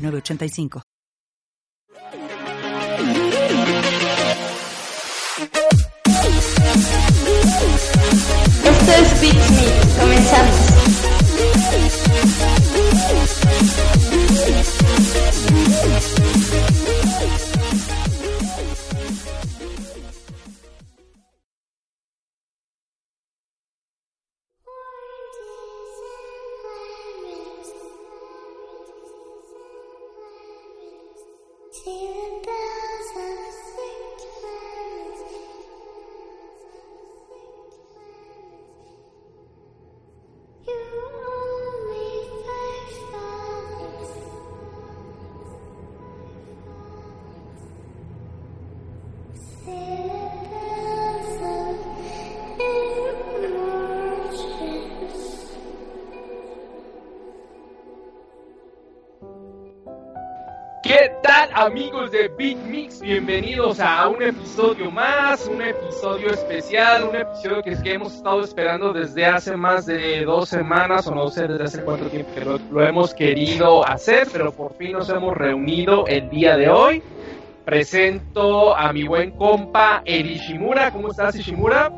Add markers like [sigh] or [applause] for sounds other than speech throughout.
985. Esto es Beat Me, comenzamos. You amigos de Big Mix? Bienvenidos a un episodio más, un episodio especial, un episodio que, es que hemos estado esperando desde hace más de dos semanas o no sé desde hace cuánto tiempo que lo, hemos querido hacer, pero por fin nos hemos reunido el día de hoy. Presento a mi buen compa Erishimura. ¿Cómo estás, Ishimura?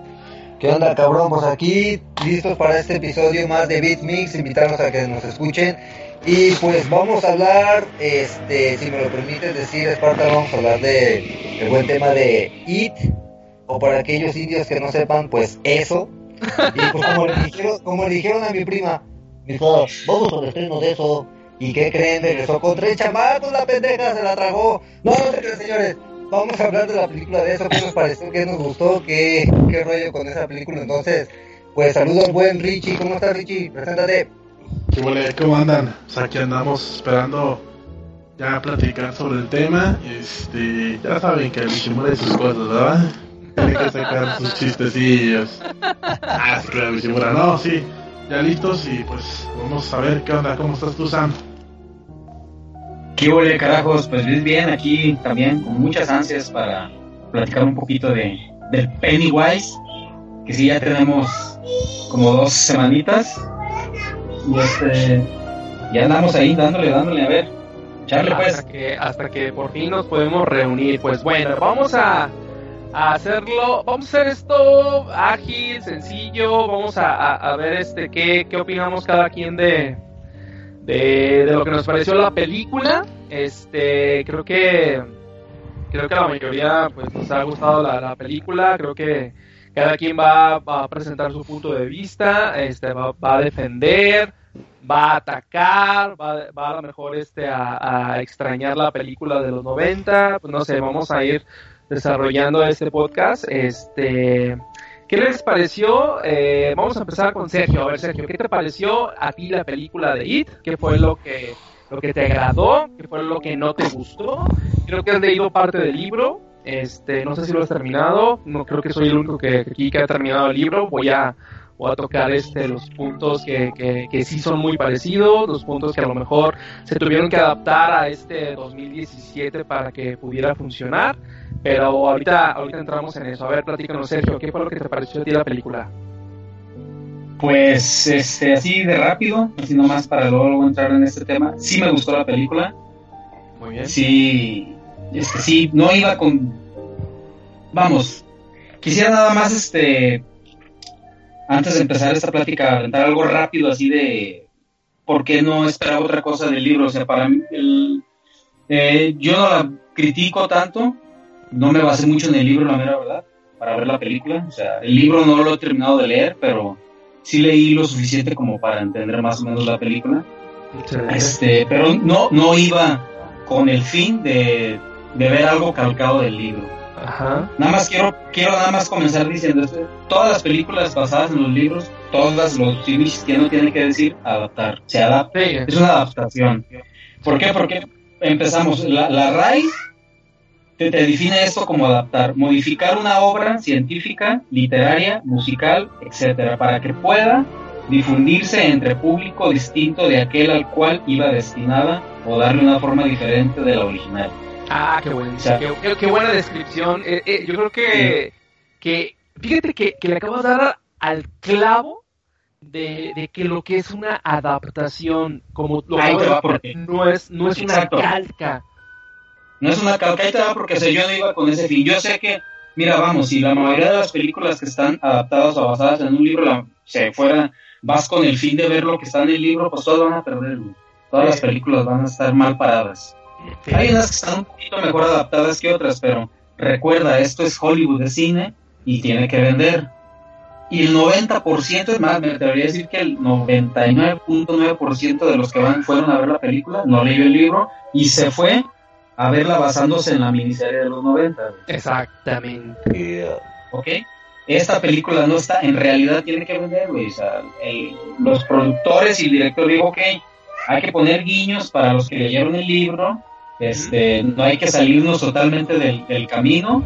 ¿Qué onda, cabrón? Pues aquí listos para este episodio más de Beat Mix. Invitarlos a que nos escuchen y pues vamos a hablar, este, si me lo permites decir, Esparta, vamos a hablar de el buen tema de IT, o para aquellos indios que no sepan, pues eso. Y pues como le dijeron, como le dijeron a mi prima, dijo, vamos al estreno de eso. ¿Y qué creen? Regresó con tres chamacos, la pendeja se la tragó. No, no sé señores. Vamos a hablar de la película de eso, qué nos pareció, qué nos gustó, qué, qué rollo con esa película. Entonces, pues saludos al buen Richie. ¿Cómo estás, Richie? Preséntate. ¿Qué ¿Cómo andan? Pues aquí andamos esperando ya platicar sobre el tema. Este, ya saben que el Ishimura sus cosas, ¿verdad? Tiene que sacar sus chistecillos. Ah, es claro, Ishimura, no, sí. Ya listos y pues vamos a ver qué onda, cómo estás tú, Sam. ¿Qué huele, carajos? Pues bien, aquí también con muchas ansias para platicar un poquito de, del Pennywise, que sí ya tenemos como dos semanitas y este, ya andamos ahí dándole, dándole, a ver. Charle pues. Hasta que, hasta que por fin nos podemos reunir. Pues bueno, vamos a, a hacerlo, vamos a hacer esto ágil, sencillo, vamos a, a, ver este qué, qué opinamos cada quien de, de, de, lo que nos pareció la película. Este, creo que creo que la mayoría pues nos ha gustado la, la película, creo que cada quien va, a presentar su punto de vista, este, va, a defender, va a atacar, va, va a lo mejor este, a, extrañar la película de los 90, pues no sé, vamos a ir desarrollando este podcast. Este, ¿Qué les pareció? Eh, vamos a empezar con Sergio. A ver, Sergio, ¿qué te pareció a ti la película de It? ¿Qué fue lo que, lo que te agradó? ¿Qué fue lo que no te gustó? Creo que has leído parte del libro. Este, no sé si lo has terminado, no creo que soy el único que aquí que ha terminado el libro. Voy a, voy a tocar este, los puntos que, que, que, sí son muy parecidos, los puntos que a lo mejor se tuvieron que adaptar a este 2017 para que pudiera funcionar. Pero ahorita, ahorita entramos en eso. A ver, platícanos, Sergio, ¿qué fue lo que te pareció a ti la película? Pues, este, así de rápido, así nomás para luego entrar en este tema. Sí me gustó la película. Muy bien. Sí, este, sí, no iba con... Vamos, quisiera nada más, este, antes de empezar esta plática, aventar algo rápido así de por qué no esperaba otra cosa del libro. O sea, para mí, el, eh, yo no la critico tanto, no me basé mucho en el libro, la mera verdad, para ver la película. O sea, el libro no lo he terminado de leer, pero sí leí lo suficiente como para entender más o menos la película. Este, pero no, no iba con el fin de de ver algo calcado del libro. Ajá. Nada más quiero, quiero nada más comenzar diciendo esto. Todas las películas basadas en los libros, todas los cines que no tienen que decir adaptar. Se adapta. Es una adaptación. ¿Por qué? Porque empezamos, la, la RAI te, te define esto como adaptar, modificar una obra científica, literaria, musical, etcétera, para que pueda difundirse entre público distinto de aquel al cual iba destinada o darle una forma diferente de la original. Ah, qué, buen, O sea, qué, qué- qué buena descripción. Eh, eh, yo creo que, que fíjate que, que le acabas de dar al clavo de, de que lo que es una adaptación, como lo Ahí te va, porque- no es, no es una calca. No es una calcaita porque o sea, yo no iba con ese fin. Yo sé que, mira, vamos, si la mayoría de las películas que están adaptadas o basadas en un libro la, se fuera, vas con el fin de ver lo que está en el libro, pues todas van a perder. Todas las películas van a estar mal paradas. Hay unas que están un poquito mejor adaptadas que otras, pero recuerda, esto es Hollywood de cine y tiene que vender. Y el 90%, es más, me atrevería a decir que el 99.9% de los que van fueron a ver la película, no leyó el libro y se fue a verla basándose en la miniserie de los 90. güey. Exactamente. ¿Ok? Esta película no está, en realidad tiene que vender, güey. O sea, el- los productores y el director dijo, ok, hay que poner guiños para los que leyeron el libro, este, no hay que salirnos totalmente del, del camino,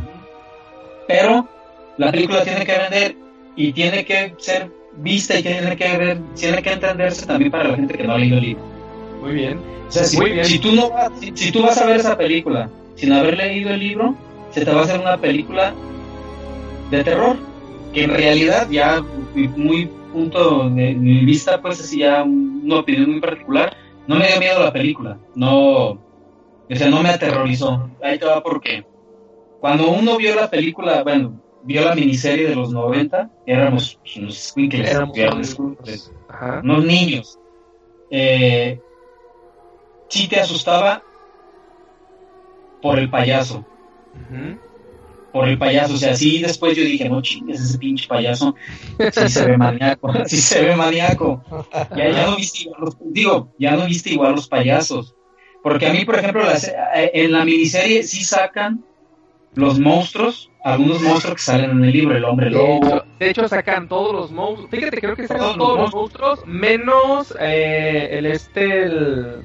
pero la película tiene que vender y tiene que ser vista y tiene que ver, tiene que entenderse también para la gente que no ha leído el libro. Muy bien. O sea, si, Muy bien. si tú no vas, si, si tú vas a ver esa película sin haber leído el libro, se te va a hacer una película de terror, que en realidad ya muy- muy punto de mi vista, pues así ya una opinión muy particular, no me dio miedo la película, no, o sea, no me aterrorizó. Ahí te va porque cuando uno vio la película, bueno, vio la miniserie de los 90, éramos pues, unos squinkles, Éramos éramos unos- niños. Eh, sí te asustaba por el payaso, por el payaso. O sea, sí después yo dije, no chingues, ese pinche payaso, sí se ve maníaco, [laughs] sí se ve maníaco. Ya, ya no viste igual los, digo, ya no viste igual los payasos. Porque a mí, por ejemplo, las- eh, en la miniserie sí sacan los monstruos, algunos monstruos que salen en el libro, el hombre De lobo. hecho, de hecho, sacan todos los monstruos. Fíjate, creo que sacan Todos todos, los monstruos, menos eh, el este, el,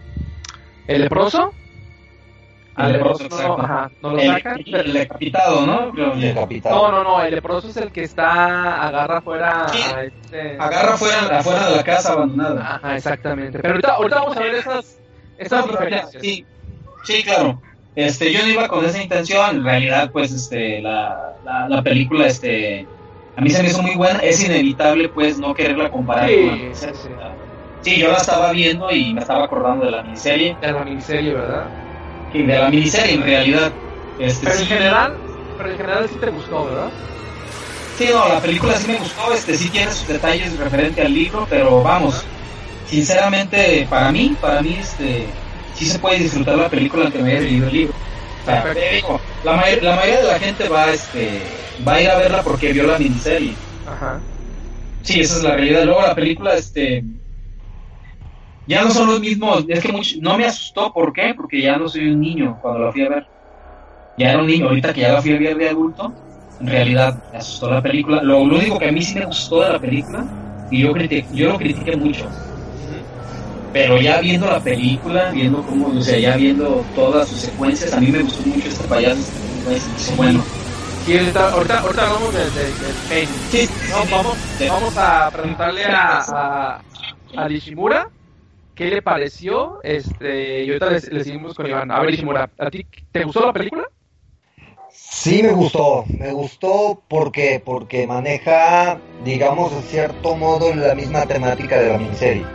el leproso. El leproso, no, exacto. ajá, no lo El, sacan. el decapitado, ¿no? No, no, no, el leproso es el que está, agarra fuera Sí. a este... Agarra fuera, afuera de la casa abandonada. Ajá, exactamente. Pero ahorita, ahorita vamos a ver esas, esas diferencias. sí, sí, claro. Este, yo no iba con esa intención. En realidad, pues, este, la, la, la película, este, a mí se me hizo muy buena. Es inevitable, pues, no quererla comparar Sí, con la sí, miniserie. sí. Sí, yo la estaba viendo y me estaba acordando de la miniserie. De la miniserie, ¿verdad? Y de la miniserie, en realidad. Este, Pero sí, en general, pero en general sí te gustó, ¿verdad? Sí, no, la película sí me gustó. Este, sí tiene sus detalles referente al libro, pero vamos. Sinceramente, para mí, para mí, este, sí se puede disfrutar la película aunque me haya leído el libro. O sea, digo, la, mayor- la mayoría de la gente va, este, va a ir a verla porque vio la miniserie. Ajá. Sí, esa es la realidad. Luego la película, este, ya no son los mismos. Es que mucho- no me asustó, ¿por qué? Porque ya no soy un niño cuando la fui a ver. Ya era un niño, ahorita que ya la fui a ver de adulto, en realidad me asustó la película. Lo, lo único que a mí sí me gustó de la película, y yo, criti- yo lo critiqué mucho, pero ya viendo la película, viendo cómo, o sea, ya viendo todas sus secuencias, a mí me gustó mucho este payaso, este, bueno. Sí, ahorita, ahorita, ahorita hablamos del de. Sí, No, vamos, vamos a preguntarle a, a, a Nishimura qué le pareció. Este, y ahorita le, le seguimos con Iván. A ver, Nishimura, ¿a ti te gustó la película? Sí me gustó, me gustó porque porque maneja, digamos, de cierto modo la misma temática de la miniserie.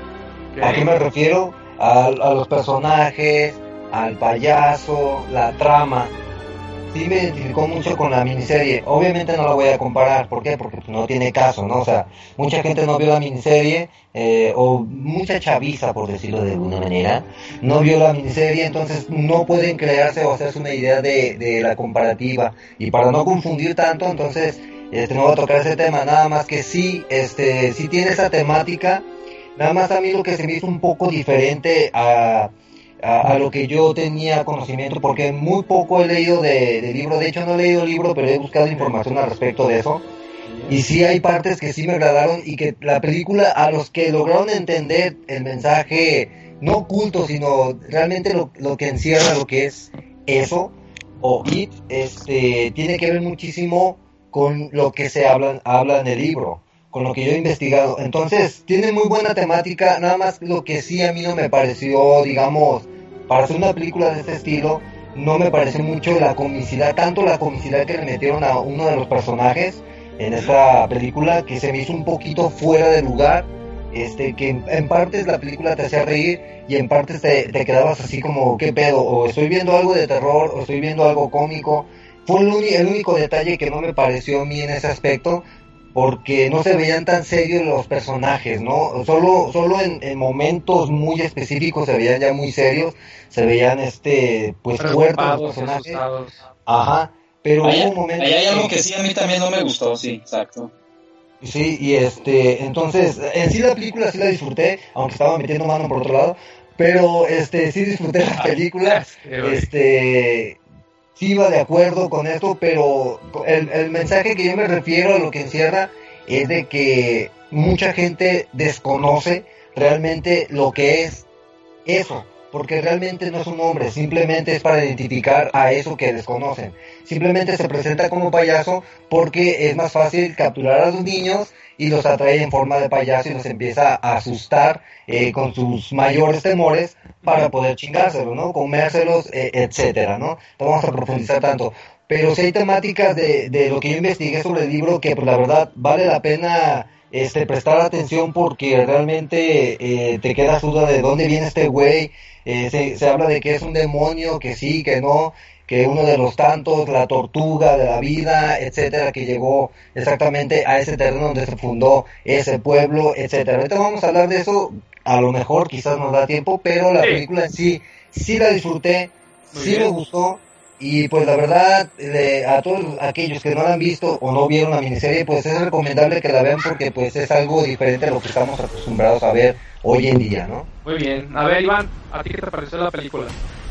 ¿A qué me refiero? A, a los personajes, al payaso, la trama. Sí me identificó mucho con la miniserie. Obviamente no la voy a comparar. ¿Por qué? Porque no tiene caso, ¿no? O sea, mucha gente no vio la miniserie, eh, o mucha chaviza, por decirlo de alguna manera, no vio la miniserie, entonces no pueden crearse o hacerse una idea de, de la comparativa. Y para no confundir tanto, entonces este, no voy a tocar ese tema. Nada más que sí, este, sí tiene esa temática. Nada más a mí lo que se me hizo un poco diferente a, a, lo que yo tenía conocimiento, porque muy poco he leído de, de libro, de hecho no he leído el libro, pero he buscado información al respecto de eso. Y sí hay partes que sí me agradaron y que la película, a los que lograron entender el mensaje, no oculto, sino realmente lo, lo que encierra lo que es eso, o It, este, tiene que ver muchísimo con lo que se habla, habla en el libro, con lo que yo he investigado. Entonces, tiene muy buena temática, nada más lo que sí a mí no me pareció, digamos, para hacer una película de este estilo, no me pareció mucho la comicidad, tanto la comicidad que le metieron a uno de los personajes en esta película, que se me hizo un poquito fuera de lugar, este, que en, partes la película te hacía reír y en partes te, te, quedabas así como, ¿qué pedo? O estoy viendo algo de terror, o estoy viendo algo cómico. Fue el, el único detalle que no me pareció a mí en ese aspecto, porque no se veían tan serios los personajes, ¿no? Solo, solo en, en, momentos muy específicos se veían ya muy serios, se veían este, pues fuertes los personajes. Ajá, pero hubo un momento. Ahí hay algo que sí a mí también no me gustó, sí, exacto. Sí, y este, entonces, en sí la película sí la disfruté, aunque estaba metiendo mano por otro lado, pero este, sí disfruté la [laughs] película, este, sí iba de acuerdo con esto, pero el, el mensaje que yo me refiero a lo que encierra es de que mucha gente desconoce realmente lo que es eso, porque realmente no es un nombre, simplemente es para identificar a eso que desconocen. Simplemente se presenta como payaso porque es más fácil capturar a los niños y los atrae en forma de payaso y los empieza a asustar eh, con sus mayores temores para poder chingárselos, ¿no? Comérselos, eh, etcétera, ¿no? No vamos a profundizar tanto. Pero si hay temáticas de, de lo que yo investigué sobre el libro que, pues la verdad, vale la pena este, prestar atención porque realmente eh, te quedas duda de dónde viene este güey. Eh, se, se, habla de que es un demonio, que sí, que no, que uno de los tantos, la tortuga de la vida, etcétera, que llegó exactamente a ese terreno donde se fundó ese pueblo, etcétera. Ahorita vamos a hablar de eso, a lo mejor quizás nos da tiempo, pero la sí. película en sí, sí la disfruté, Muy sí bien. me gustó. Y pues la verdad, eh, a todos aquellos que no la han visto o no vieron la miniserie, pues es recomendable que la vean porque pues es algo diferente a lo que estamos acostumbrados a ver hoy en día, ¿no? Muy bien. A ver, Iván, ¿a ti qué te pareció la película?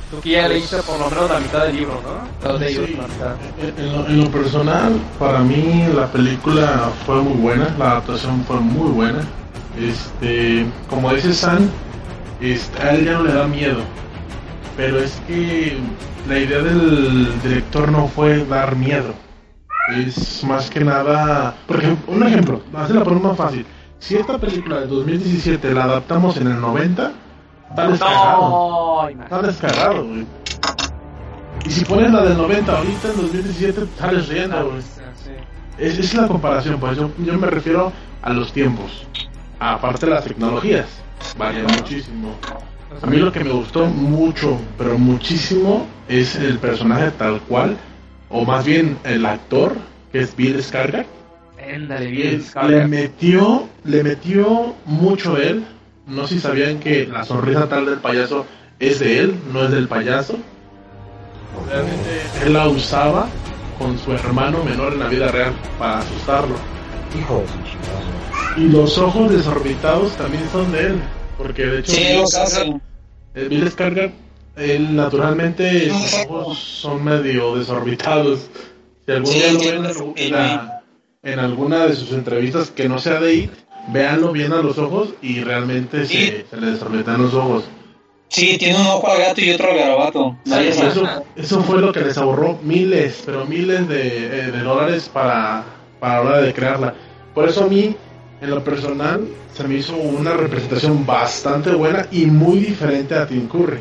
Tú que ya leíste por lo menos la mitad del libro, ¿no? Los de ellos, Sí, la mitad. en, lo, en lo personal, para mí la película fue muy buena, la adaptación fue muy buena. Este, como dice San, este, a él ya no le da miedo, pero es que la idea del director no fue dar miedo. Es más que nada, por ejemplo, un ejemplo, hacerla por más fácil. Si esta película de 2017 la adaptamos en el 90, está descargado. No, Está descargado, güey. Y si pones la del 90 ahorita en 2017, sales riendo, güey. Es, es la comparación, pues yo, yo me refiero a los tiempos. Aparte de las tecnologías, varían muchísimo. A mí lo que me gustó mucho, pero muchísimo, es el personaje tal cual, o más bien el actor, que es Bill Skarsgård. Éndale, Él bien, le metió, le metió mucho él. No sé si sabían que la sonrisa tal del payaso es de él, no es del payaso. Realmente él la usaba con su hermano menor en la vida real para asustarlo. Hijo de su. Y los ojos desorbitados también son de él. Porque de hecho, Sí, Bill. Skarsgård- Bill Skarsgård, él naturalmente sus ojos son medio desorbitados. Si algún Sí, día lo ven en, la- en alguna de sus entrevistas que no sea de IT, véanlo bien a los ojos y realmente Sí. se, se le desorbitan los ojos. Sí, tiene un ojo al gato y otro al garabato. Sí, eso, eso fue lo que les ahorró miles, pero miles de, eh, de dólares para, para la hora de crearla. Por eso a mí, en lo personal, se me hizo una representación bastante buena y muy diferente a Tim Curry.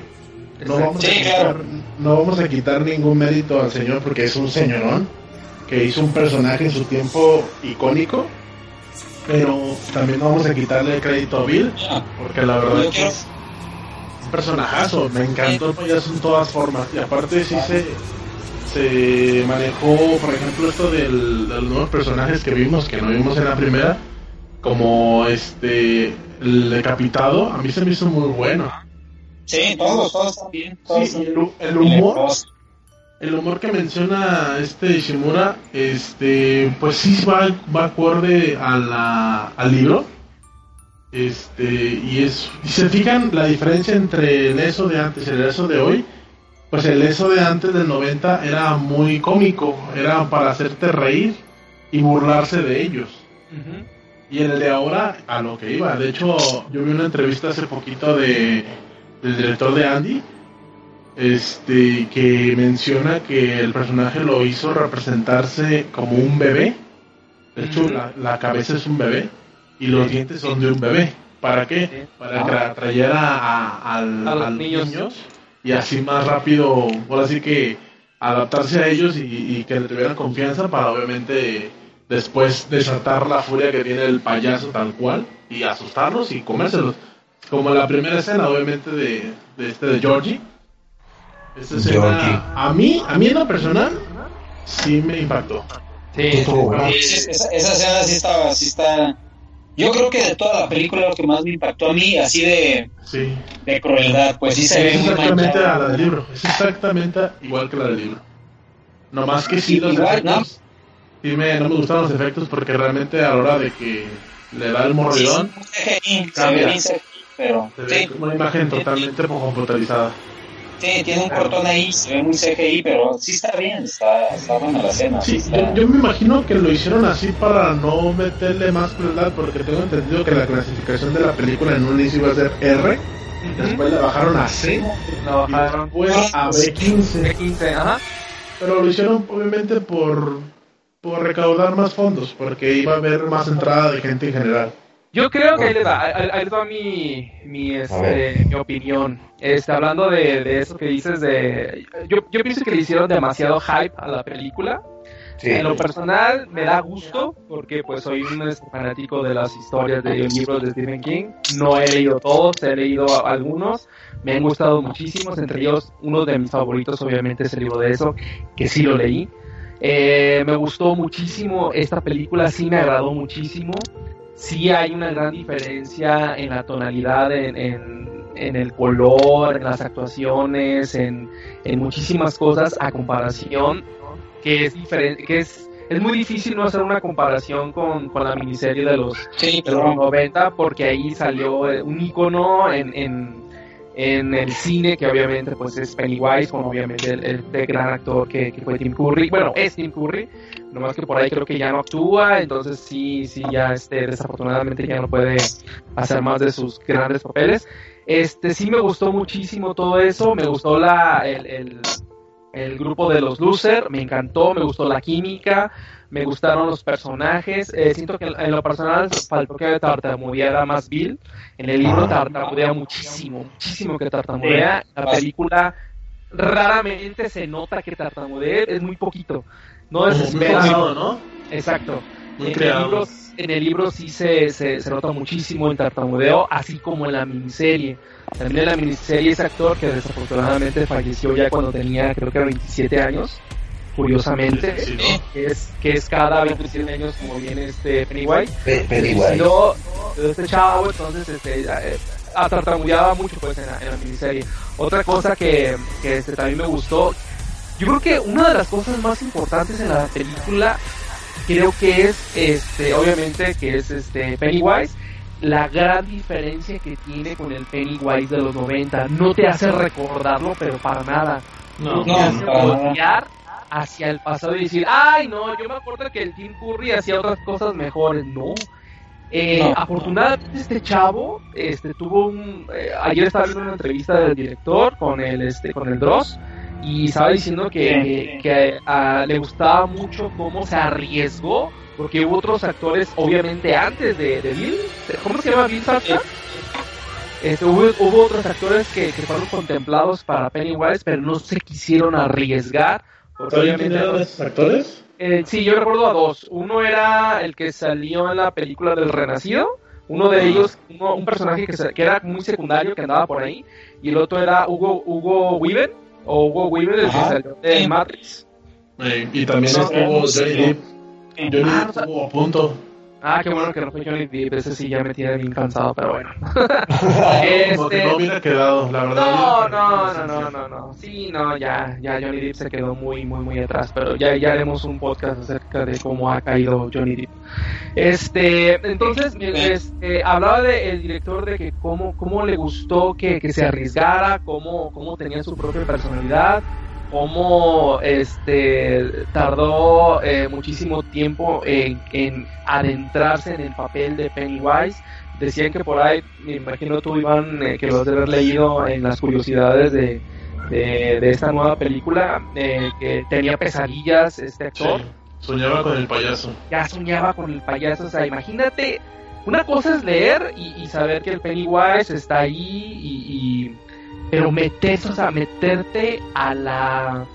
No vamos, a quitar, claro. no vamos a quitar ningún mérito al señor porque es un señorón que hizo un personaje en su tiempo icónico, pero también no vamos a quitarle el crédito a Bill porque la verdad es quiero- un personajazo, me encantó el payaso en todas formas. Y aparte sí se, se manejó, por ejemplo, esto del, de los nuevos personajes que vimos, que no vimos en la primera, como este el decapitado, a mí se me hizo muy bueno. Sí, todos, todos están bien. Todos Sí, el, el humor, el humor que menciona este Ishimura, este, pues sí va, va acorde a la, al libro. Este, y es, si se fijan la diferencia entre el eso de antes y el eso de hoy, pues el eso de antes del 90 era muy cómico, era para hacerte reír y burlarse de ellos. Y el de ahora, a lo que iba. De hecho, yo vi una entrevista hace poquito de, del director de Andy, este, que menciona que el personaje lo hizo representarse como un bebé. De hecho, la, la cabeza es un bebé y los dientes son de un bebé. ¿Para qué? Para que atrayera a, al- A los a los niños. niños. y así más rápido, ahora sí que adaptarse a ellos y, y que le tuvieran confianza para obviamente después desatar la furia que tiene el payaso tal cual y asustarlos y comérselos. Como la primera escena, obviamente, de, de este de Georgie. Esta escena, Georgie. a mí, a mí en lo personal, sí me impactó. Sí. Esa, esa escena sí está, sí está. Yo creo que de toda la película lo que más me impactó a mí, así de, Sí. de crueldad, pues sí se ve muy exactamente a la del libro. Es exactamente igual que la del libro. No más que sí, los Igual, efectos. Sí, me, no me gustaron los efectos porque realmente a la hora de que le da el mordidón, Sí, CGI, se Cambia. ve bien CGI, pero se ve sí, como una imagen totalmente computarizada. sí, tiene un cortón ahí, se ve muy CGI, pero sí está bien, está, está buena la escena. Sí, está- yo, yo me imagino que lo hicieron así para no meterle más crueldad porque tengo entendido que la clasificación de la película en un inicio iba a ser R, después la bajaron a C y bajaron. después a B15. De 15, ajá. Pero lo hicieron obviamente por, por recaudar más fondos, porque iba a haber más entrada de gente en general. Yo creo que ahí les va, ahí- les va mi, mi, este, mi opinión. Este, hablando de, de eso que dices de... Yo, yo pienso que le hicieron demasiado hype a la película. Sí. En lo personal me da gusto porque pues soy un este, fanático de las historias de libros de Stephen King. No he leído todos, he leído a- algunos. Me han gustado muchísimos, entre ellos uno de mis favoritos obviamente es el libro de eso, que sí lo leí. Eh, me gustó muchísimo esta película, sí me agradó muchísimo. Sí hay una gran diferencia en la tonalidad, en, en- en el color, en las actuaciones, en, en muchísimas cosas a comparación que es diferente, que es, es muy difícil no hacer una comparación con, con la miniserie de los, Sí, de los pero 90 porque ahí salió eh, un icono en, en, en el cine que obviamente pues es Pennywise con obviamente el, el- gran actor que, que fue Tim Curry. Bueno es Tim Curry nomás que por ahí creo que ya no actúa entonces sí sí ya este desafortunadamente ya no puede hacer más de sus grandes papeles. Este sí me gustó muchísimo todo eso me gustó la el, el, el grupo de los loser me encantó me gustó la química me gustaron los personajes. eh, siento que en lo personal faltó que tartamudeara más Bill. En el libro tartamudea muchísimo, muchísimo que tartamudea. La película raramente se nota que tartamudea, es muy poquito. No Como muy ¿no? Exacto. Muy En el, creado. libro, en el libro sí se, se, se nota muchísimo el tartamudeo, así como en la miniserie. También en la miniserie ese actor que desafortunadamente falleció ya cuando tenía creo que 27 años, curiosamente, Sí, ¿no? que es, que es cada 27 años como viene este Pennywise. Pe- Pennywise. Yo, este chavo, entonces, este, atartamudeaba mucho pues en la, en la miniserie. Otra cosa que, que este, también me gustó, yo creo que una de las cosas más importantes en la película, creo que es, este, obviamente, que es este Pennywise, la gran diferencia que tiene con el Pennywise de los 90. No te hace recordarlo, pero para nada. No, te no, hace para nada. voltear hacia el pasado y decir, ay, no, yo me acuerdo que el Tim Curry hacía otras cosas mejores. No. Eh, No. Afortunadamente este chavo este tuvo un eh, ayer estaba viendo una entrevista del director con el este con el Dross y estaba diciendo que, que a- le gustaba mucho cómo se arriesgó porque hubo otros actores obviamente antes de, de Bill ¿cómo se llama Bill Skarsgård? Este, hubo, hubo otros actores que, que fueron contemplados para Pennywise pero no se quisieron arriesgar porque ¿Sabes quién obviamente eran esos actores? eh, sí, yo recuerdo a dos. Uno era el que salió en la película del Renacido. Uno de ellos, uno- un personaje que, se- que era muy secundario, que andaba por ahí. Y el otro era Hugo, Hugo Weaver, o Hugo Weaver, el que salió de. Matrix. Eh, y también No, estuvo sí, Johnny no. Depp. Johnny Depp no sab- estuvo a punto. Ah, qué bueno que no fue Johnny Depp. Ese sí ya me tiene bien cansado, pero bueno. [laughs] Como que Este- no hubiera quedado, la verdad. No, no, no, no, no, no. Sí, no, ya, ya Johnny Depp se quedó muy, muy, muy atrás. Pero ya, ya haremos un podcast acerca de cómo ha caído Johnny Depp. Este, entonces, este, hablaba de, el director de que cómo, cómo le gustó que, que se arriesgara, cómo, cómo tenía su propia personalidad. Cómo este tardó eh, muchísimo tiempo en, en adentrarse en el papel de Pennywise decían que por ahí, me imagino tú, Iván, eh, que lo has de haber leído en las curiosidades de, de, esta nueva película, eh, que tenía pesadillas este actor. soñaba con el payaso. Ya soñaba con el payaso, o sea, imagínate, una cosa es leer y, saber que el Pennywise está ahí y, pero metes, o sea, meterte a la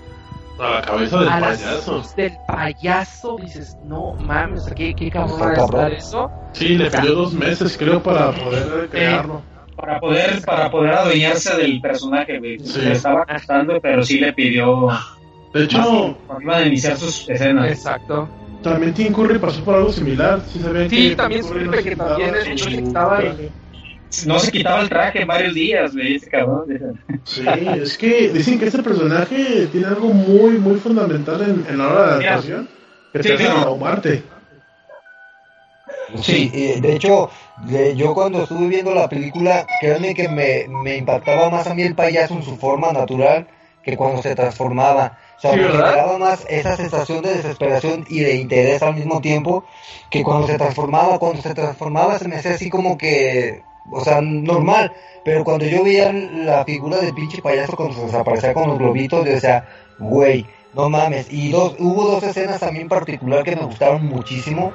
a la cabeza del payaso. del payaso, dices, no mames, ¿qué, qué cabrón a estar eso? Sí, le pidió dos meses, creo, para poder crearlo. para poder, para poder adueñarse del personaje, güey. Le estaba cantando, pero sí le pidió. De hecho, iban a iniciar sus escenas. Exacto. También Tim Curry pasó por algo similar. Sí, sí también supe que también estaba no se quitaba el traje en varios días, güey, ese cabrón. Sí, es que dicen que este personaje tiene algo muy, muy fundamental en, en la hora de adaptación, que te hace traumarte. Sí, de hecho, yo cuando estuve viendo la película, créanme que me, me impactaba más a mí el payaso en su forma natural que cuando se transformaba. O sea, me generaba más esa sensación de desesperación y de interés al mismo tiempo que cuando se transformaba. Cuando se transformaba se me hacía así como que o sea, normal. Pero cuando yo veía la figura del pinche payaso cuando se desaparecía con los globitos, yo decía, güey, no mames. Y dos, hubo dos escenas también particular que me gustaron muchísimo.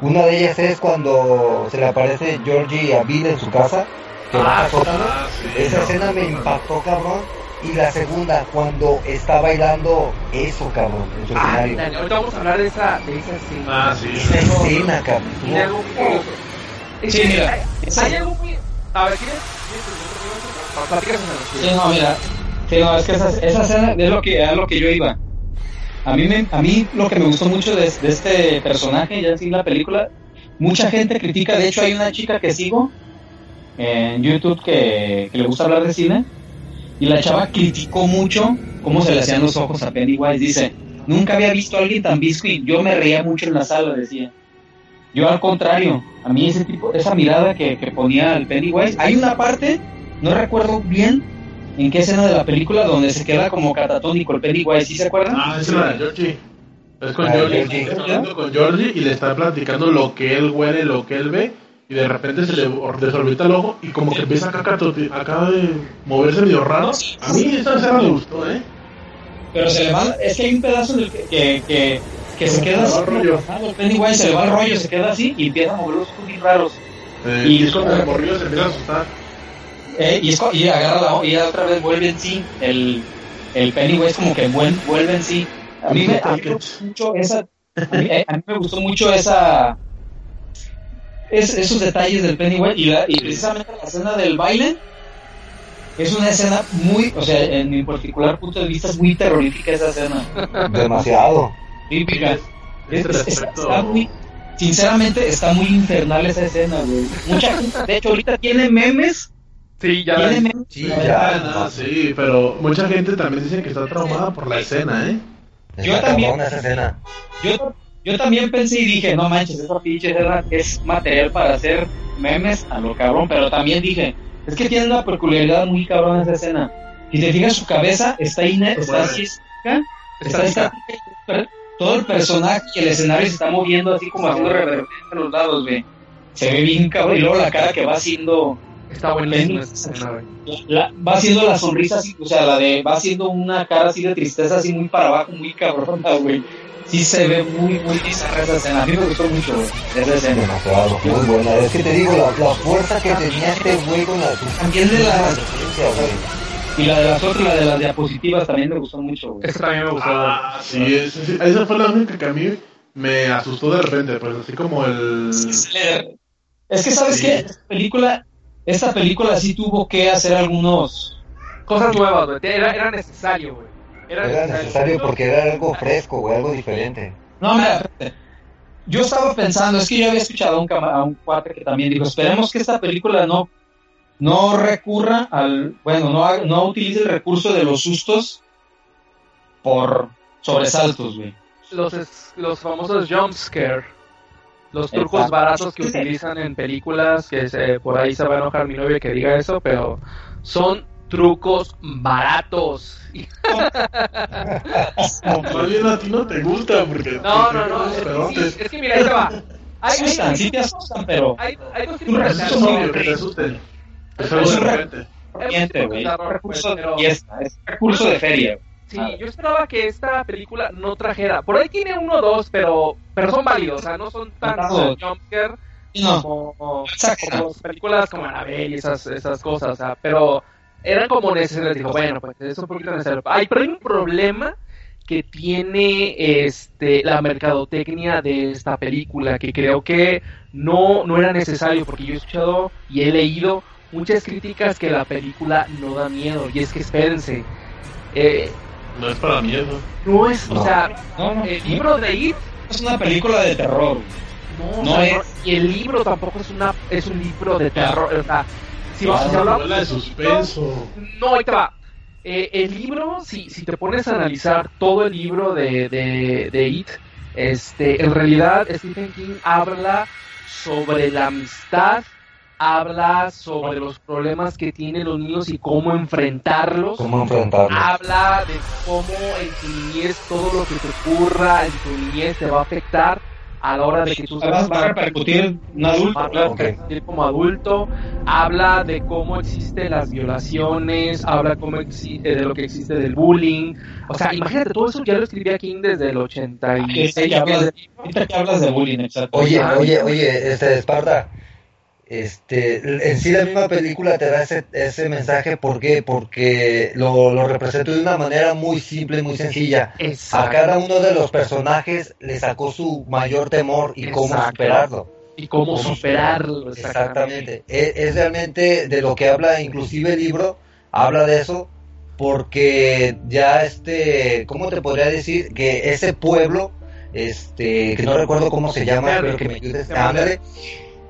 Una de ellas es cuando se le aparece Georgie a Bill en su casa, que ah, Esa escena me impactó, cabrón. Y la segunda, cuando está bailando eso, cabrón, en su ah, escenario. ahorita vamos a hablar de esa, de esa escena. Ah, sí. Esa escena, cabrón. Sí, mira. ¿Hay algo muy... A ver, ¿quieres? Sí, no, mira. Sí, no, es que esa, esa escena es lo que, es lo que yo iba. A mí, me, a mí lo que me gustó mucho de, de este personaje, ya en la película, mucha gente critica, de hecho hay una chica que sigo en YouTube que, que, le gusta hablar de cine, y la chava criticó mucho cómo se le hacían los ojos a Pennywise, dice, nunca había visto a alguien tan y yo me reía mucho en la sala, decía. Yo al contrario, a mí ese tipo, esa mirada que, que ponía el Pennywise, hay una parte, no recuerdo bien en qué escena de la película donde se queda como catatónico el Pennywise, ¿sí se acuerdan? Ah, es la de Georgie. Es con Georgie, está hablando con Georgie y le está platicando lo que él huele, lo que él ve, y de repente se le desorbita el ojo y como que empieza acá, acá de moverse medio raro. A mí esta escena me gustó, ¿eh? Pero se le va, es que hay un pedazo en el que, que que se queda así. Pennywise se le va el rollo, se queda así y empieza a mover los ojos raros. Eh, y es como el morrillo se empieza a asustar. Eh, y, es, y agarra la y otra vez vuelve en sí. El, el Pennywise como que vuelve en sí. A mí, me, a mí me gustó mucho esa. A mí, eh, a mí me gustó mucho esa. Es, esos detalles del Pennywise y, la, y precisamente la escena del baile es una escena muy, o sea, en mi particular punto de vista es muy terrorífica esa escena. Demasiado. Está muy, sinceramente, está muy infernal esa escena, güey. Mucha gente, de hecho, ahorita tiene memes. Sí, ya. Tiene memes, sí, ya, sí, pero mucha gente también dice que está traumada por la escena, ¿eh? Yo también. Yo, yo también pensé y dije, no manches, esa pinche escena es material para hacer memes a lo cabrón, pero también dije, es que tiene una peculiaridad muy cabrón esa escena. Si te fijas, su cabeza está, ina, está así, está, está, está, todo el personaje y el escenario se está moviendo así como haciendo reverber a los lados, ve. Se ve bien cabrón. Y luego la cara que va haciendo. Está buenísimo la, Va haciendo la sonrisa así, o sea, la de. Va haciendo una cara así de tristeza, así muy para abajo, muy cabrona, güey. Sí se ve muy, muy bizarra esa escena. A mí me gustó mucho, güey. Esa escena. Demasiado, muy buena. Es que te digo, la, la fuerza que tenía este güey con la. También de la. Y la de las otras, la de las diapositivas también me gustó mucho, Esa también me gustó. Ah, sí, esa fue la única que a mí me asustó de repente, pues así como el... Es que, ¿sabes qué? Esta película, esta película sí tuvo que hacer algunos... Cosas nuevas, güey. Era, necesario, güey. Era, necesario, porque era algo fresco, güey, algo diferente. No, mira, yo estaba pensando, es que yo había escuchado a un, a un cuate que también dijo, esperemos que esta película no no recurra al, bueno, no, no utilice el recurso de los sustos por sobresaltos, güey. Los, los famosos jump scare, los trucos baratos que utilizan en películas, que se, por ahí se va a enojar mi novia que diga eso, pero son trucos baratos. Más bien a ti no te gusta porque. No, porque no, no. Es que, pedotes. sí, es que mira, ahí te va. Hay, Asustan, hay, sí te asustan, pero hay, hay dos tipos de Es un Recurso de pero- fiesta, es recurso de feria. Sí, yo esperaba que esta película no trajera. Por ahí tiene uno o dos, pero, pero son válidos, o sea, no son tan jumpscare No, como, películas como Annabelle y esas, esas cosas, o sea, pero eran como necesarias. Digo, bueno, pues es un poquito necesario. Ay, pero hay un problema que tiene este la mercadotecnia de esta película que creo que no, no era necesario porque yo he escuchado y he leído muchas críticas que la película no da miedo y es que espérense eh, No es para miedo. no es o sea no, no. el libro de It Es una película de terror. no, o No sea, es. no- y el libro tampoco es una es un libro de terror o sea si, Claro, si hablamos Habla de suspenso. no, ahí te va. Eh, el libro, si, si te pones a analizar todo el libro de, de, de It, este, en realidad Stephen King habla sobre la amistad, habla sobre los problemas que tienen los niños y cómo enfrentarlos, ¿Cómo enfrentarlo? habla de cómo en tu niñez todo lo que te ocurra en tu niñez te va a afectar a la hora de que tú Además va a repercutir en un adulto, Va a repercutir como adulto, habla de cómo existen las violaciones, habla cómo exi- eh, de lo que existe del bullying. O sea, imagínate, todo eso ya lo escribía King desde el 86. Ahorita que hablas, de bullying, exacto. Oye, oye, oye, este, Esparta, este, en sí la misma película te da ese, ese mensaje, ¿por qué? Porque lo, lo representó de una manera muy simple y muy sencilla. A Exacto. cada uno de los personajes le sacó su mayor temor y cómo Exacto. superarlo. Y cómo superarlo. Exactamente. Es, es realmente de lo que habla, inclusive el libro, habla de eso, porque ya este, ¿cómo te podría decir? Que ese pueblo, este, que no recuerdo cómo se llama, pero que me ayudes, ándale,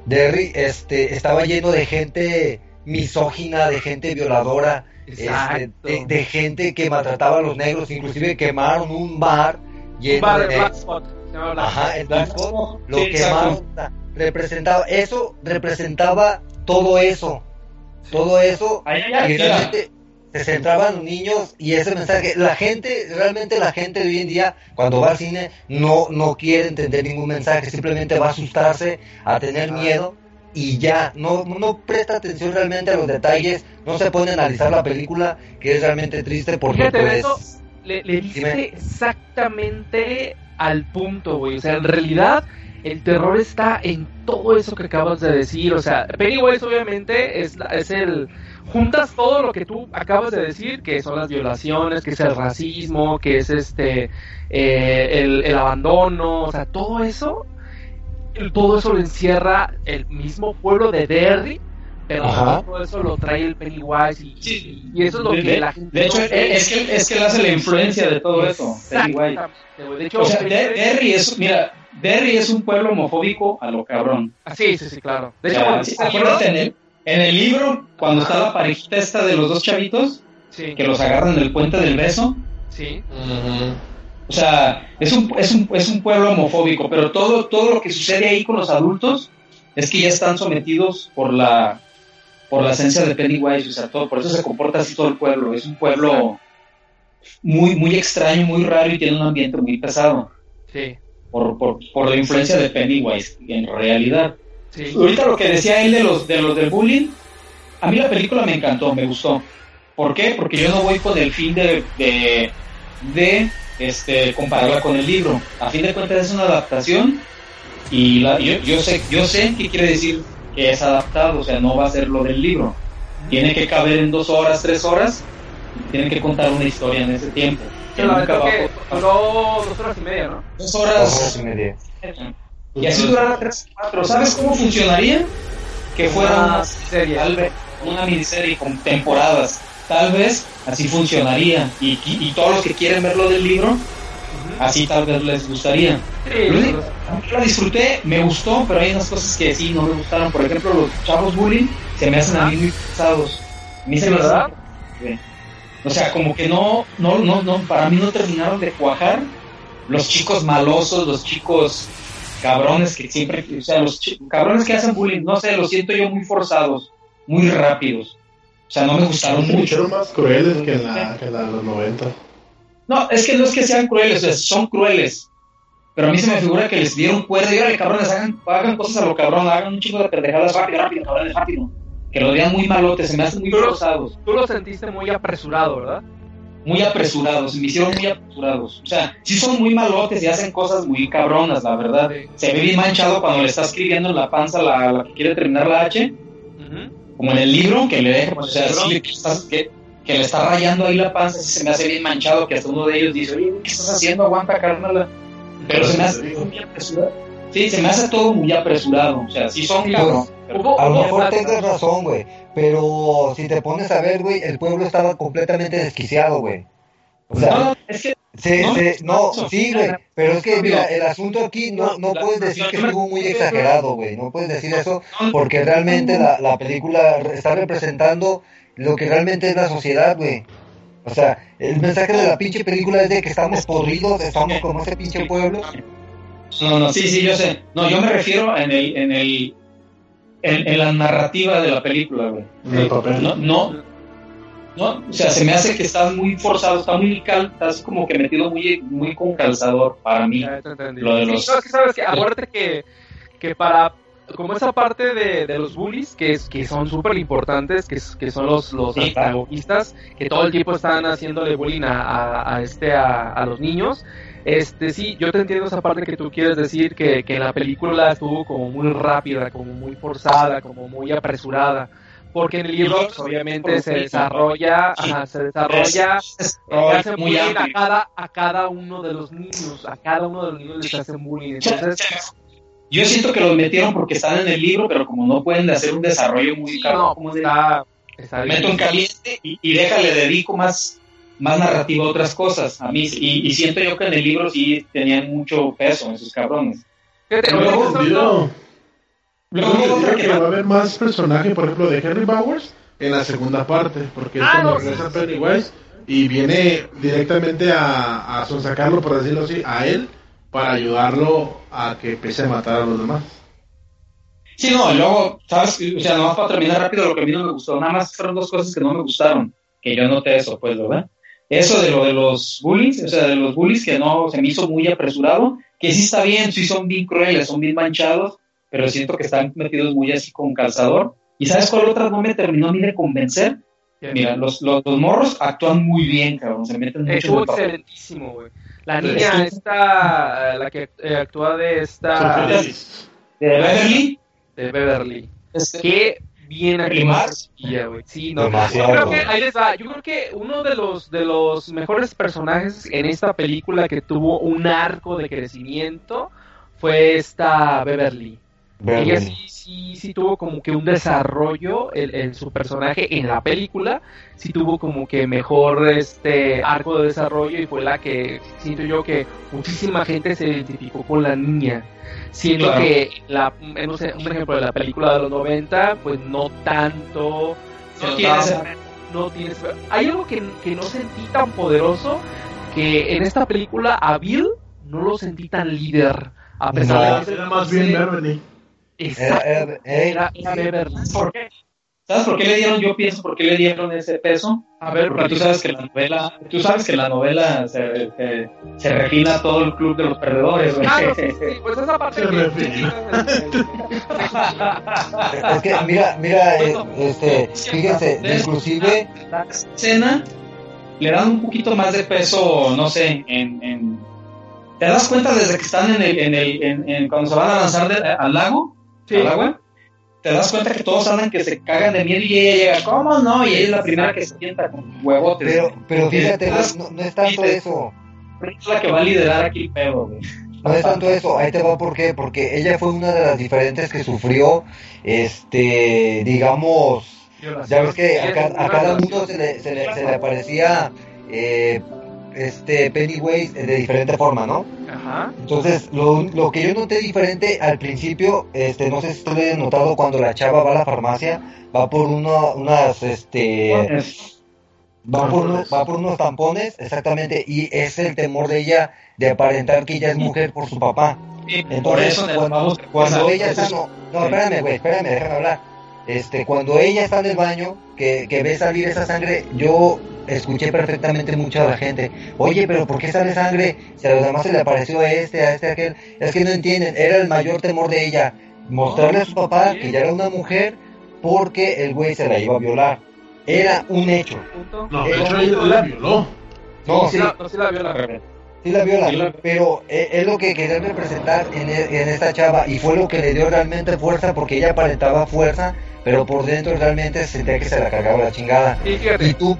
Derry, este, estaba lleno de gente misógina, de gente violadora, este, de, de gente que maltrataba a los negros, inclusive quemaron un bar Un lleno bar de de Black Spot. se llama Black Ajá, el Black Spot lo Sí, quemaron, representaba, eso representaba todo eso, todo eso, Ahí y realmente se centraba en los niños y ese mensaje, la gente, realmente la gente de hoy en día, cuando va al cine, no, no quiere entender ningún mensaje, simplemente va a asustarse, a tener miedo y ya, no, no presta atención realmente a los detalles, no se pone a analizar la película, que es realmente triste porque Fíjate, pues... Beto, le, le Dime. exactamente al punto, güey. O sea, en realidad el terror está en todo eso que acabas de decir. O sea, Pennywise obviamente es, es el... Juntas todo lo que tú acabas de decir, que son las violaciones, que es el racismo, que es este eh, el, el abandono, o sea, todo eso, todo eso lo encierra el mismo pueblo de Derry, pero Ajá. todo eso lo trae el Pennywise y, Sí. y eso es lo de, que de- la gente de hecho, no es que, es que él hace la influencia de todo eso. Pennywise. De hecho, O sea, Pennywise- De- Derry es, mira, Derry es un pueblo homofóbico a lo cabrón. Ah, sí, sí, sí, claro. De O hecho, sea, cuando sí, salió- acuérdate en el, en el libro, cuando está la parejita esta de los dos chavitos, sí, que los agarran del puente del beso, sí, o sea, es un, es un, es un pueblo homofóbico, pero todo, todo lo que sucede ahí con los adultos es que ya están sometidos por la, por la esencia de Pennywise, o sea, todo, por eso se comporta así todo el pueblo. Es un pueblo muy, muy extraño, muy raro y tiene un ambiente muy pesado sí, por, por, por la influencia de Pennywise en realidad. Sí. Ahorita lo que decía él de los, de los del bullying, a mí la película me encantó, me gustó. ¿Por qué? Porque yo no voy con el fin de, de, de este, compararla con el libro. A fin de cuentas es una adaptación y la, yo, yo, sé, yo sé qué quiere decir que es adaptado, o sea, no va a ser lo del libro. Tiene que caber en dos horas, tres horas, tiene que contar una historia en ese tiempo. Que nunca va a que duró dos horas y media, ¿no? Dos Dos horas horas y media. Y así durara tres cuatro. ¿Sabes cómo funcionaría? Que fuera Una serie. tal vez una miniserie con temporadas. Tal vez así funcionaría. Y, y, todos los que quieren ver lo del libro, así tal vez les gustaría. Sí, la disfruté, me gustó, pero hay unas cosas que sí no me gustaron. Por ejemplo, los chavos bullying se me hacen a mí muy pesados. A mí se me hacen-. Sí. O sea, como que no, no, no, no, para mí no terminaron de cuajar los chicos malosos, los chicos cabrones que siempre, o sea, los cabrones que hacen bullying, no sé, los siento yo muy forzados, muy rápidos. O sea, no me gustaron mucho. Son más crueles que en la, que en la de los 90. No, es que no es que sean crueles, o sea, son crueles. Pero a mí se me figura que les dieron cuerda y órale, cabrones, hagan, hagan cosas a lo cabrón, hagan un chingo de pendejadas rápido, rápido, cabrones, rápido. Que lo vean muy malotes, se me hacen muy forzados, Tú lo sentiste muy apresurado, ¿verdad? Muy apresurados, se me hicieron muy apresurados. O sea, sí son muy malotes y hacen cosas muy cabronas, la verdad. Se ve bien manchado cuando le está escribiendo en la panza la, la que quiere terminar la H, como en el libro, que le deja, o sea, sí, que, estás- que, que le está rayando ahí la panza, sí se me hace bien manchado, que hasta uno de ellos dice, oye, ¿qué estás haciendo? Aguanta, carnal. Pero se me hace muy apresurado. Sí, se me hace todo muy apresurado. O sea, sí son Hubo- A lo mejor tengas razón, güey. Pero si te pones a ver, güey, el pueblo estaba completamente desquiciado, güey. O sea, No, es que se, no, se- no, eso. sí, güey. Pero es que, mira, el asunto aquí no, no puedes decir que estuvo muy exagerado, güey. No puedes decir eso porque realmente la, la película está representando lo que realmente es la sociedad, güey. O sea, el mensaje de la pinche película es de que estamos podridos, estamos como ese pinche pueblo. No, no, sí, sí, yo sé. No, yo me refiero en el, en el, en, en la narrativa de la película, güey. En el papel. No, no, no, o sea, se me hace que estás muy forzado, está muy cal, estás como que metido muy, muy con calzador para mí. Ya. Lo de Sí, los- no, es que sabes que acuérdate que, que para como esa parte de, de los bullies que es que son súper importantes que, es- que son los los Sí. antagonistas que todo el tiempo están haciéndole bullying a, a, a este a, a los niños este sí yo te entiendo esa parte que tú quieres decir que, que la película estuvo como muy rápida como muy forzada como muy apresurada. Porque en el libro pues, obviamente se desarrolla ajá, se desarrolla Es- le hacen muy a cada, a cada uno de los niños, a cada uno de los niños les hacen bullying. Entonces, Yo siento que los metieron porque están en el libro, pero como no pueden hacer un desarrollo muy cabrón, no, está, está meto en caliente y, y déjale, dedico más, más narrativa a otras cosas. A mí, y, y siento yo que en el libro sí tenían mucho peso cabrones. Tengo estamos- entendido, Luego tengo otra entendido que va a haber más personajes, por ejemplo, de Henry Bowers en la segunda parte, porque es Ah, cuando no, regresa Pennywise y viene directamente a, a sonsacarlo, por decirlo así, a él, para ayudarlo a que empiece a matar a los demás. Sí, no, y luego, ¿sabes? O sea, nomás para terminar rápido lo que a mí no me gustó, nada más fueron dos cosas que no me gustaron, que yo noté eso, pues, ¿verdad? Eso de lo de los bullies, o sea, de los bullies que no, se me hizo muy apresurado, que sí está bien, sí son bien crueles, son bien manchados, pero siento que están metidos muy así con calzador. ¿Y sabes cuál otra no me terminó a mí de convencer? Mira, los, los, los morros actúan muy bien, cabrón, se meten mucho Estuvo excelentísimo, güey. La Sí. niña esta, la que eh, actúa de esta. De Beverly, de Beverly. este, Qué bien güey. Sí, no. Yo Demasiado. creo que ahí les va. Yo creo que uno de los de los mejores personajes en esta película que tuvo un arco de crecimiento fue esta Beverly. Ella sí, sí, sí tuvo como que un desarrollo en, en su personaje en la película, sí tuvo como que mejor este arco de desarrollo y fue la que siento yo que muchísima gente se identificó con la niña. Siendo Claro. que la, eh, no sé, un ejemplo de la película de los 90, pues no tanto. No tiene notaba- ese- no tiene ese- Hay algo que, que no sentí tan poderoso que en esta película a Bill no lo sentí tan líder. A pesar No. de que Era más bien Beverly. Era- era- ey, Era, era. ¿Sabes por qué? ¿Sabes por qué le dieron, yo pienso, por qué le dieron ese peso? A ver, Porque tú sabes que la novela, tú sabes que la novela se, se, se refina todo el club de los perdedores, güey. Ah, no, [laughs] sí, sí, pues esa parte Se que- refina. Es que, mira, mira, [laughs] eh, este, fíjense, inclusive, la escena le dan un poquito más de peso, no sé, en, en- ¿te das cuenta desde que están en el, en el, en, en- cuando se van a lanzar de- al lago, Sí. al agua? Te das cuenta que todos andan que se cagan de miedo y ella llega, ¿cómo no? Y ella es la primera que se sienta con huevotes. pero, pero fíjate, Es no, no es tanto eso. la que va a liderar aquí el pedo, güey. No es tanto eso, ahí te va por qué, porque ella fue una de las diferentes que sufrió, este, digamos, ya ves que a, ca- a cada uno se le, se le, se le aparecía, eh, este, Pennywise de diferente forma, ¿no? Ajá. Entonces, lo, lo que yo noté diferente al principio, este, no sé si ustedes han notado cuando la chava va a la farmacia, va por uno, unas, este, va por, uno- va por unos tampones, exactamente, y es el temor de ella de aparentar que ella es mujer por su papá. Sí, por Entonces, eso cuando, ella está, no, no, espérame, güey, espérame, déjame hablar. Este, cuando ella está en el baño, que, que ve salir esa sangre, yo escuché perfectamente mucho a la gente, oye, pero ¿por qué sale sangre? Si a los demás se le apareció a este, a este, a aquel, es que no entienden, era el mayor temor de ella, mostrarle a su papá que ya era una mujer porque el güey se la iba a violar. Era un hecho. No, de hecho ella la violó. No, sí, sí, la, no, sí la vio la rebelde. sí la viola, Sí la- pero eh, es lo que quería representar en, e- en esta chava y fue lo que le dio realmente fuerza porque ella aparentaba fuerza, pero por dentro realmente sentía que se la cargaba la chingada. Y fíjate, Y tú,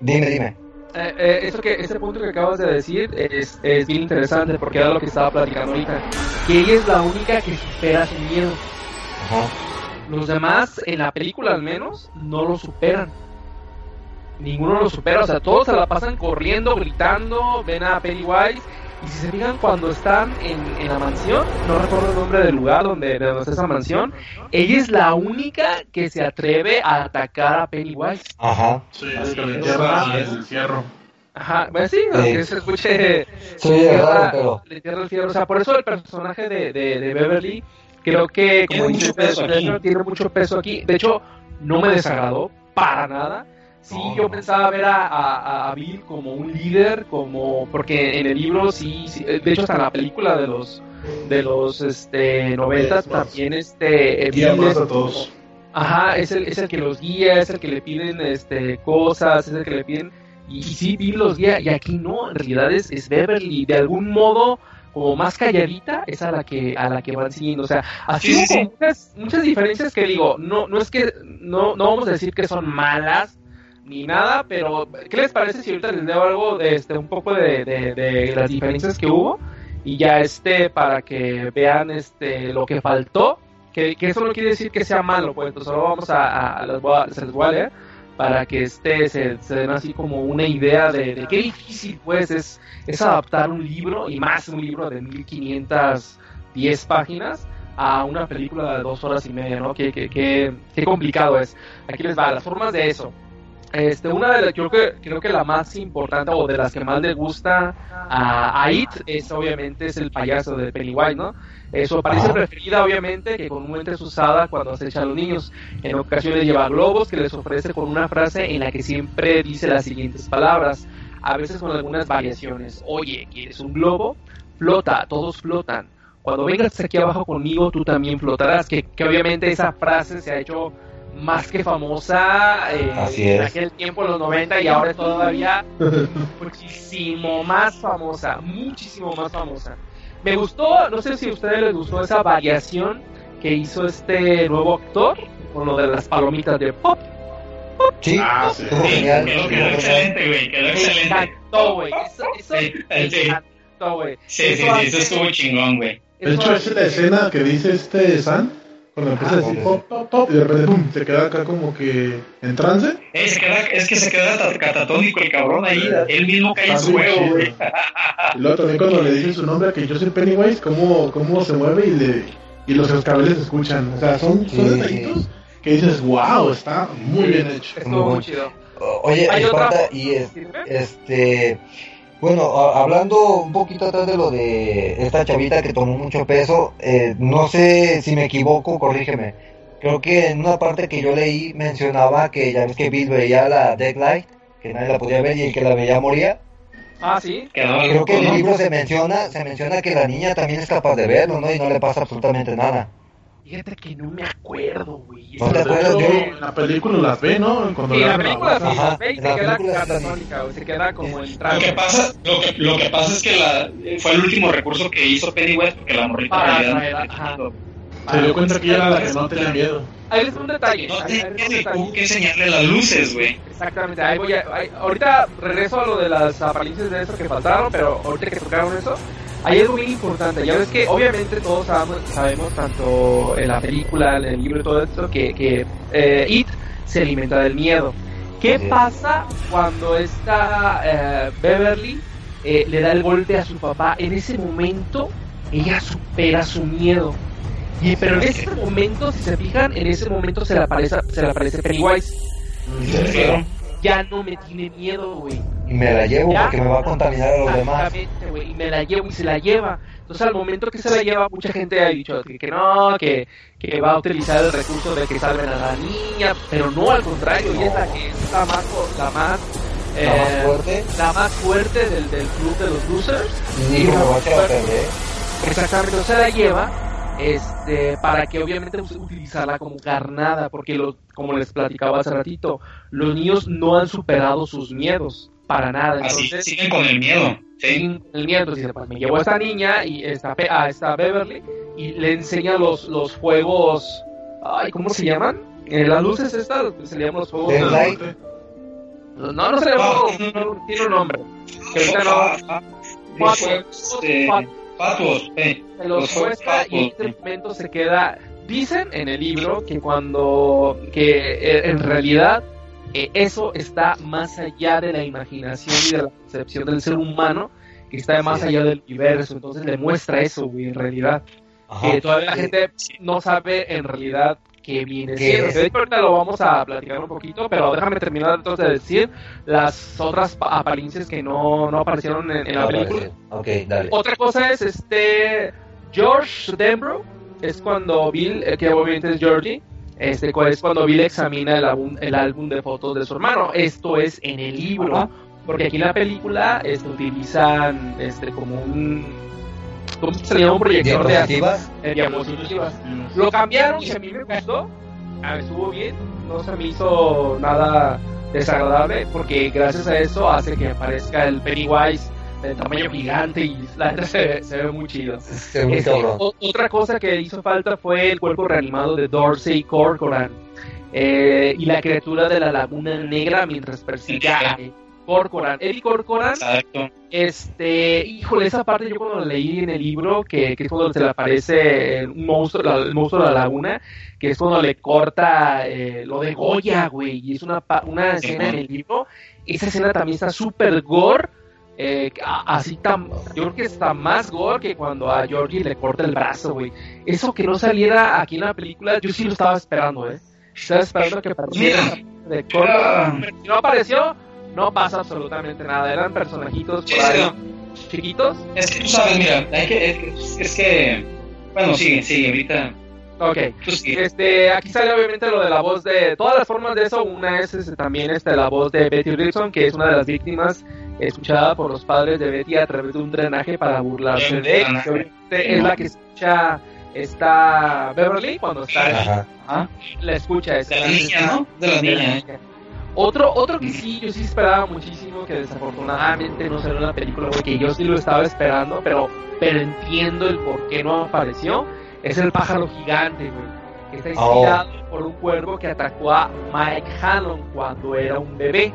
dime, dime. Eh, eh, eso que, ese punto que acabas de decir es, es bien interesante porque era lo que estaba platicando ahorita. Que ella es la única que supera su miedo. Ajá. Los demás, en la película al menos, no lo superan. Ninguno lo supera, o sea, todos se la pasan corriendo, gritando, ven a Pennywise. Y si se fijan, cuando están en, en la mansión, no recuerdo el nombre del lugar donde, de donde está esa mansión, ella es la única que se atreve a atacar a Pennywise. Ajá. Sí, es que le entierra el fierro. Ajá, bueno, sí, aunque se escuche. Sí, le tierra- raro, pero- le tierra el fierro. O sea, por eso el personaje de, de, de Beverly, creo que, como Tiene dice mucho peso tiene mucho peso aquí. De hecho, no me desagradó para nada. Sí, No, yo no. pensaba ver a, a, a Bill como un líder, como porque en el libro sí, sí, de hecho hasta en la película de los de los este noventas también este eh, Bill es a todos. Ajá, es el, es el que los guía, es el que le piden este cosas, es el que le piden. Y, y sí, Bill los guía, y aquí no, en realidad es, es Beverly, de algún modo, como más calladita, es a la que, a la que van siguiendo. O sea, así Sí, Muchas, muchas diferencias que digo, no, no es que, no, no vamos a decir que son malas, ni nada, pero ¿qué les parece si ahorita les leo algo de este, un poco de, de, de las diferencias que hubo? Y ya este, para que vean este lo que faltó que, que eso no quiere decir que sea malo, pues entonces solo vamos a, a- les voy a- se voy a leer para que este se, se den así como una idea de, de qué difícil pues es, es adaptar un libro y más un libro de 1510 páginas a una película de dos horas y media, ¿no? Qué, qué, qué, qué complicado es. Aquí les va, las formas de eso. Este, una de las, creo que, creo que la más importante o de las que más le gusta a, a It es obviamente es el payaso de Pennywise, ¿no? Eh, su apariencia preferida, obviamente, que comúnmente es usada cuando acecha a los niños. En ocasiones lleva globos que les ofrece con una frase en la que siempre dice las siguientes palabras, a veces con algunas variaciones. Oye, ¿quieres un globo? Flota, todos flotan. Cuando vengas aquí abajo conmigo, tú también flotarás. Que, que obviamente esa frase se ha hecho más que famosa eh, Así en es. aquel tiempo, en los 90, y ahora todavía [laughs] muchísimo más famosa, muchísimo más famosa. Me gustó, no sé si a ustedes les gustó esa variación que hizo este nuevo actor con lo de las palomitas de pop. Sí, Ah, sí. Sí, quedó, quedó genial. excelente, güey. Quedó excelente. encantó, güey. Eso, eso Sí, sí. encantó, güey. Sí, sí, sí, hace- eso estuvo chingón, güey. De eso hecho, es la escena que dice este San, cuando empieza a decir Ah, pop, pop, pop, y de repente pum, se queda acá como que en trance. Eh, se queda- es que se queda cat- catatónico el cabrón ahí. Él mismo cae en su chido. güey. Y luego también cuando le dice su nombre, que yo soy Pennywise, cómo, cómo se mueve y, le, y los cascabeles se escuchan. O sea, son, son Sí, detallitos que dices, wow, está muy bien hecho. Estuvo Muy chido. Oye, Hay Esparta, otra- y es- este, bueno, a- hablando un poquito atrás de lo de esta chavita que tomó mucho peso, eh, no sé si me equivoco, corrígeme. Creo que en una parte que yo leí mencionaba que ya ves que Bill veía la Deadlight, que nadie la podía ver y el que la veía moría. Ah, sí. Creo que en el libro se menciona, se menciona que la niña también es capaz de verlo, ¿no? Y no le pasa absolutamente nada. Fíjate que no me acuerdo, güey. ¿No en la película las ve, ¿no? Cuando Sí, la película sí, boca. Ajá, la ve y se queda catatónica, güey, se queda como en Lo trance. que pasa, lo que, lo que pasa es que la, fue el último recurso que hizo Pennywise porque la morrita en Se dio cuenta que ella era la que no tenía miedo. Ahí les un detalle. No ahí- ahí les doy un tiene que enseñarle las luces, güey. Exactamente, ahí voy a, ahí- ahorita regreso a lo de las apariencias de eso que faltaron, pero ahorita que tocaron eso, hay algo bien importante, ya ves que obviamente todos sabemos, sabemos tanto en la película, en el libro y todo esto, que, que eh, It se alimenta del miedo. ¿Qué pasa cuando esta eh, Beverly eh, le da el golpe a su papá? En ese momento ella supera su miedo. Y, pero en ese momento, si se fijan, en ese momento se le aparece, se le aparece Pennywise. Se quedó. ya no me tiene miedo, güey. Y me la llevo ¿Ya? porque me va a contaminar a los demás. Exactamente, güey, y me la llevo y se la lleva. Entonces, al momento que se la lleva, mucha gente ha dicho que, que no, que, que va a utilizar el recurso de que salven a la niña, pero no, al contrario, y es la que es la más, la más, La más eh, fuerte. la más fuerte del, del club de los losers. Y dijo, me voy a. Exactamente, o sea, la lleva este, para que obviamente utilizarla como carnada, porque lo, como les platicaba hace ratito, los niños no han superado sus miedos para nada. Así Entonces, siguen con el miedo. Sí. el miedo, entonces pues me llevo a esta niña y esta, Pe- a esta Beverly y le enseña los, los fuegos, ay, ¿cómo se llaman? Eh, las luces estas, se le llaman los light. No, no se le llaman, no, no, tiene un nombre. Que ahorita no, Los Fatuos, fuegos, eh, fatuos. se los Los y este momento se queda. Dicen en el libro que cuando. que eh, en realidad eh, eso está más allá de la imaginación y de la concepción del ser humano, que está más allá del universo. Entonces le muestra eso, güey, en realidad. Ajá. Que todavía la gente no sabe en realidad qué viene ¿Qué siendo. ahorita lo vamos a platicar un poquito, pero déjame terminar entonces de decir las otras pa- apariencias que no, no aparecieron en, en la Ah, película. parece. Ok, dale. Otra cosa es este George Denbrough, es cuando Bill, eh, que obviamente es Georgie, este es cuando Bill examina el álbum, el álbum de fotos de su hermano. Esto es en el libro, porque aquí en la película este, utilizan este como un ¿cómo se llama? un proyector de Diapositivas. eh, diapositivas. Lo cambiaron y a mí me gustó, a mí estuvo bien, no se me hizo nada desagradable porque gracias a eso hace que aparezca el Pennywise de tamaño gigante y la neta se, se ve muy chido. Se ve muy Este, o- otra cosa que hizo falta fue el cuerpo reanimado de Dorsey Corcoran eh, y la criatura de la laguna negra mientras persigue a Corcoran. Eddie Corcoran Exacto. este, híjole, esa parte yo cuando la leí en el libro, que, que es cuando se le aparece un monstruo, la- el monstruo de la laguna, que es cuando le corta eh, lo de Goya, güey, y es una, una Sí, escena en el libro, esa escena también está súper gore, eh, así tan, yo creo que está más gore que cuando a Georgie le corta el brazo, güey. Eso que no saliera aquí en la película, yo sí lo estaba esperando, eh. Estaba esperando que apareciera de pero si no apareció, no pasa absolutamente nada. Eran personajitos Sí, por ahí, sí. chiquitos. Es que tú sabes, mira, hay que, es, es que, bueno, sigue, sigue, ahorita, Ok. Este, aquí sale obviamente lo de la voz de todas las formas de eso. Una es este, también este, la voz de Betty Gibson, que es una de las víctimas escuchada por los padres de Betty a través de un drenaje para burlarse de él. Que obviamente es la que escucha esta Beverly cuando está Ajá. Ajá. la escucha esa De la niña, ¿no? De la niña. ¿eh? Otro, otro que sí, yo sí esperaba muchísimo, que desafortunadamente no salió en la película, porque yo sí lo estaba esperando, pero, pero entiendo el por qué no apareció, es el pájaro gigante, güey, que está Oh. inspirado por un cuervo que atacó a Mike Hanlon cuando era un bebé.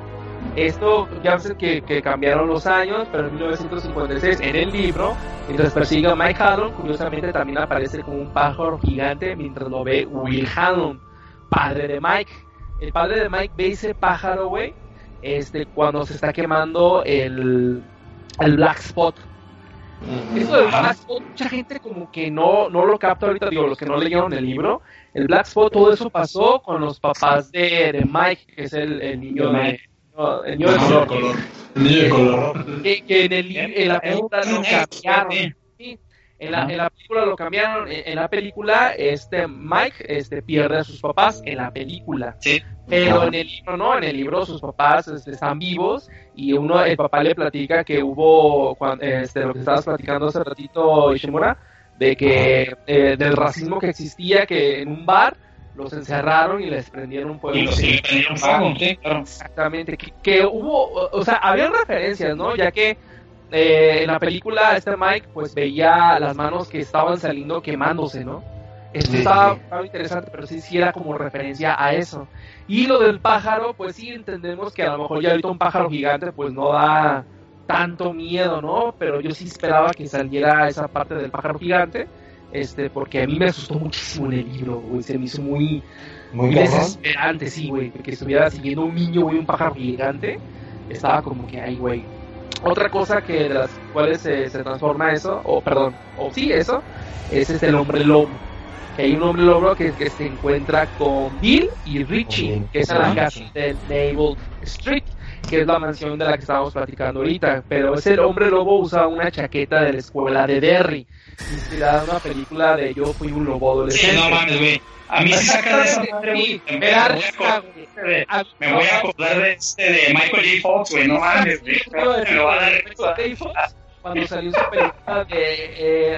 Esto ya sé que, que cambiaron los años, pero en 1956 en el libro, mientras persigue a Mike Hanlon, curiosamente también aparece como un pájaro gigante mientras lo ve Will Hanlon, padre de Mike. El padre de Mike ve ese pájaro, güey, este, cuando se está quemando el, el Black Spot. Eso del Black Spot, mucha gente como que no, no lo capta ahorita, digo, los que no leyeron el libro. El Black Spot, todo eso pasó con los papás de, de Mike, que es el, el niño de... no, El niño de color. El niño de color. que, que en, el, en la película lo cambiaron. Sí, en la, en la película lo cambiaron. En, en la película, este Mike este, pierde a sus papás en la película. Sí. Pero en el libro no, en el libro sus papás este, están vivos y uno, el papá le platica que hubo, este, lo que estabas platicando hace ratito, Ishimura, de que eh, del racismo que existía, que en un bar los encerraron y les prendieron fuego. Y los le prendieron fuego, sí, claro. Exactamente, que, que hubo, o sea, había referencias, ¿no? Ya que eh, en la película este Mike pues veía las manos que estaban saliendo quemándose, ¿no? Esto Sí, estaba, sí. interesante, pero sí, sí era como referencia a eso. Y lo del pájaro, pues sí entendemos que a lo mejor ya ahorita un pájaro gigante pues no da tanto miedo, ¿no? Pero yo sí esperaba que saliera esa parte del pájaro gigante, este, porque a mí me asustó muchísimo en el libro, güey, se me hizo muy, Muy desesperante, sí, güey, que estuviera siguiendo un niño, güey, un pájaro gigante, estaba como que ahí, güey. Otra cosa que de las cuales se, se transforma eso, o perdón, o sí, eso, es este el hombre lobo. que hay un hombre lobo que, que se encuentra con Bill y Richie, que es en la casa de Naval Street, que es la mansión de la que estábamos platicando ahorita. Pero ese hombre lobo usa una chaqueta de la escuela de Derry, inspirada en una película de Yo fui un lobo Sí, adolescente. no mames, güey. A mí sí saca de esa madre. Sí, Me me voy a acordar de- este de Michael J. Fox, güey. No mames, güey. Me lo va a dar. Cuando salió su película de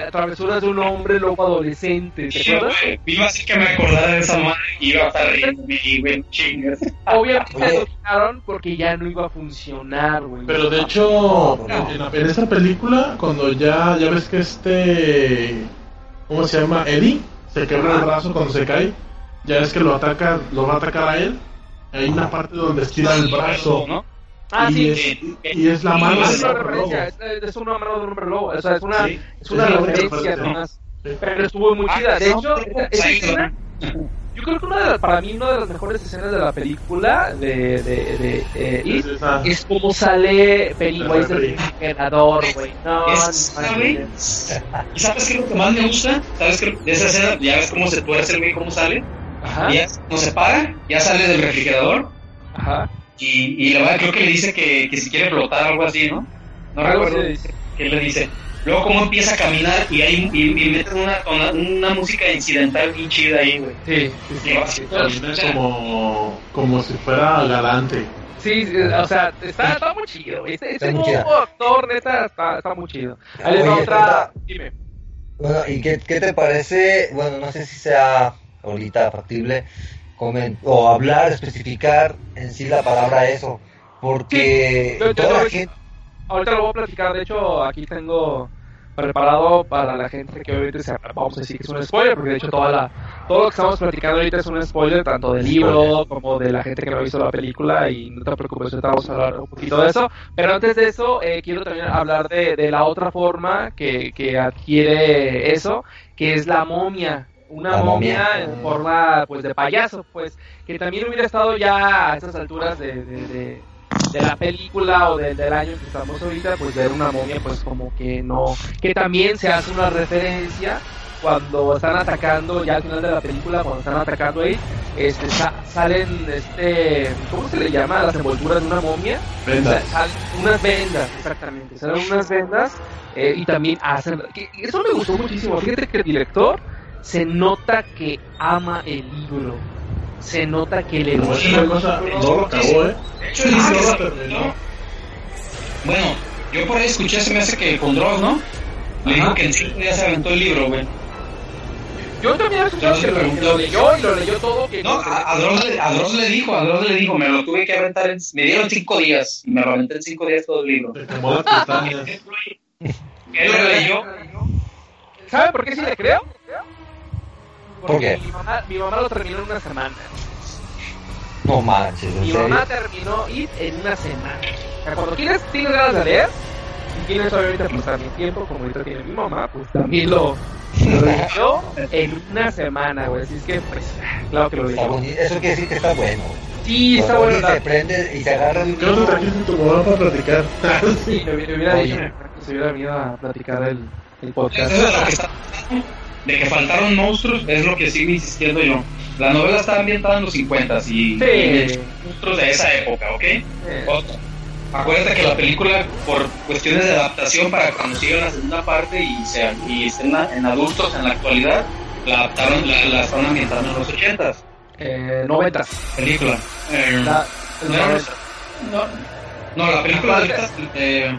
eh, Travesuras de un hombre lobo adolescente, ¿te Sí, acuerdas? güey. Iba a ser que me acordara de esa madre y iba a estar riendo y güey, chingas. Obviamente lo quitaron porque ya no iba a funcionar, güey. Pero de hecho, No. en, la- en esa película, cuando ya, ya ves que este. ¿Cómo se llama? Eddie se quebra el brazo cuando se cae. Ya ves que lo ataca, lo va a atacar a él. Hay una parte donde estira el brazo. ¿no? Ah, y, sí. es, y es la mano Ah, es una hombre referencia, lobo. es, es una mano de un hombre lobo, o sea, es una, Sí. es una referencia. Sí. Pero estuvo muy chida. De Ah, hecho, esa, esa escena, yo creo que una de las, para mí una de las mejores escenas de la película de, de, de eh, It Es esa- es como sale Pennywise del emperador, güey. No, güey. ¿Y sabes qué es lo que más me gusta? ¿Sabes qué? De esa escena, ya ves cómo se tuerce el güey, cómo sale. Ajá, Y ya no se para, ya sale del refrigerador ajá. Y, y le va, creo que le dice que, que si quiere flotar algo así, ¿no? No recuerdo qué le dice. Luego cómo empieza a caminar y hay y, y meten una, una, una música incidental bien chida ahí, güey. Sí, así, Camina como, como si fuera galante. Sí, sí, o sea, está, está muy chido. güey. Este, este Está muy nuevo actor, neta, está, está muy chido. Ahí les va Oye, otra. Dime. Bueno, ¿y qué, qué te parece? Bueno, no sé si sea ahorita factible o hablar, especificar en sí la palabra eso, porque Sí, toda la voy- gente... Ahorita lo voy a platicar. De hecho, aquí tengo preparado para la gente que obviamente se, vamos a decir que es un spoiler, porque de hecho toda la, todo lo que estamos platicando ahorita es un spoiler, tanto del libro como de la gente que no ha visto la película, y no te preocupes, ahorita vamos a hablar un poquito de eso. Pero antes de eso, eh, quiero también hablar de, de la otra forma que, que adquiere eso, que es la momia. Una La momia, momia. en forma pues de payaso, pues, que también hubiera estado ya a estas alturas de, de- de- de la película o del, del año que estamos ahorita, pues ver una momia, pues como que no, que también se hace una referencia cuando están atacando, ya al final de la película, cuando están atacando ahí, este, sa- salen, este, ¿cómo se le llama? Las envolturas de una momia. Vendas. Salen unas vendas, exactamente, salen unas vendas eh, y también hacen, que- eso me gustó muchísimo, fíjate que el director se nota que ama el libro. Se nota que le gusta cosa, libro. no lo acabó, ¿eh? De hecho, dice Ah, que no terminó. Bueno, yo por ahí escuché, se me hace que con Dross, ¿no? Le Ajá. dijo que en cinco días se aventó el libro, güey. Yo también he escuchado Yo que lo, pregunté. que lo leyó y lo leyó todo. Que No, a, a Dross, le- a Dross le dijo, a Dross le dijo, me lo tuve que aventar en, me dieron cinco días y me lo aventé en cinco días todo el libro. [laughs] Él lo leyó, ¿Sabe por qué sí le creo? Porque ¿Por qué? Mi mamá, mi mamá lo terminó en una semana. No manches, en Mi serio. mamá terminó IT en una semana. O sea, cuando tienes, tienes ganas de leer y tienes obviamente pues también tiempo, como ahorita tiene mi mamá, pues también lo lo leyó en una semana, güey. Así es que, pues, claro que lo leyó. Eso quiere decir que está bueno. Sí, está bueno. se prende y se agarra el ¿Qué no te trajiste tu mamá para platicar? Sí, me, me hubiera dicho que se hubiera venido a platicar el, el [laughs] podcast. De que faltaron monstruos, es lo que sigo insistiendo yo. La novela está ambientada en los 50 y, Sí. y monstruos de esa época, ¿ok? Otra. Acuérdate que la película, por cuestiones de adaptación para cuando siga la segunda parte y, se, y estén en adultos en la actualidad, la adaptaron, la, la están ambientando en los 80 eh, 90. película. Eh, La, el no, era 90. los- no, no, la película de ahorita, eh,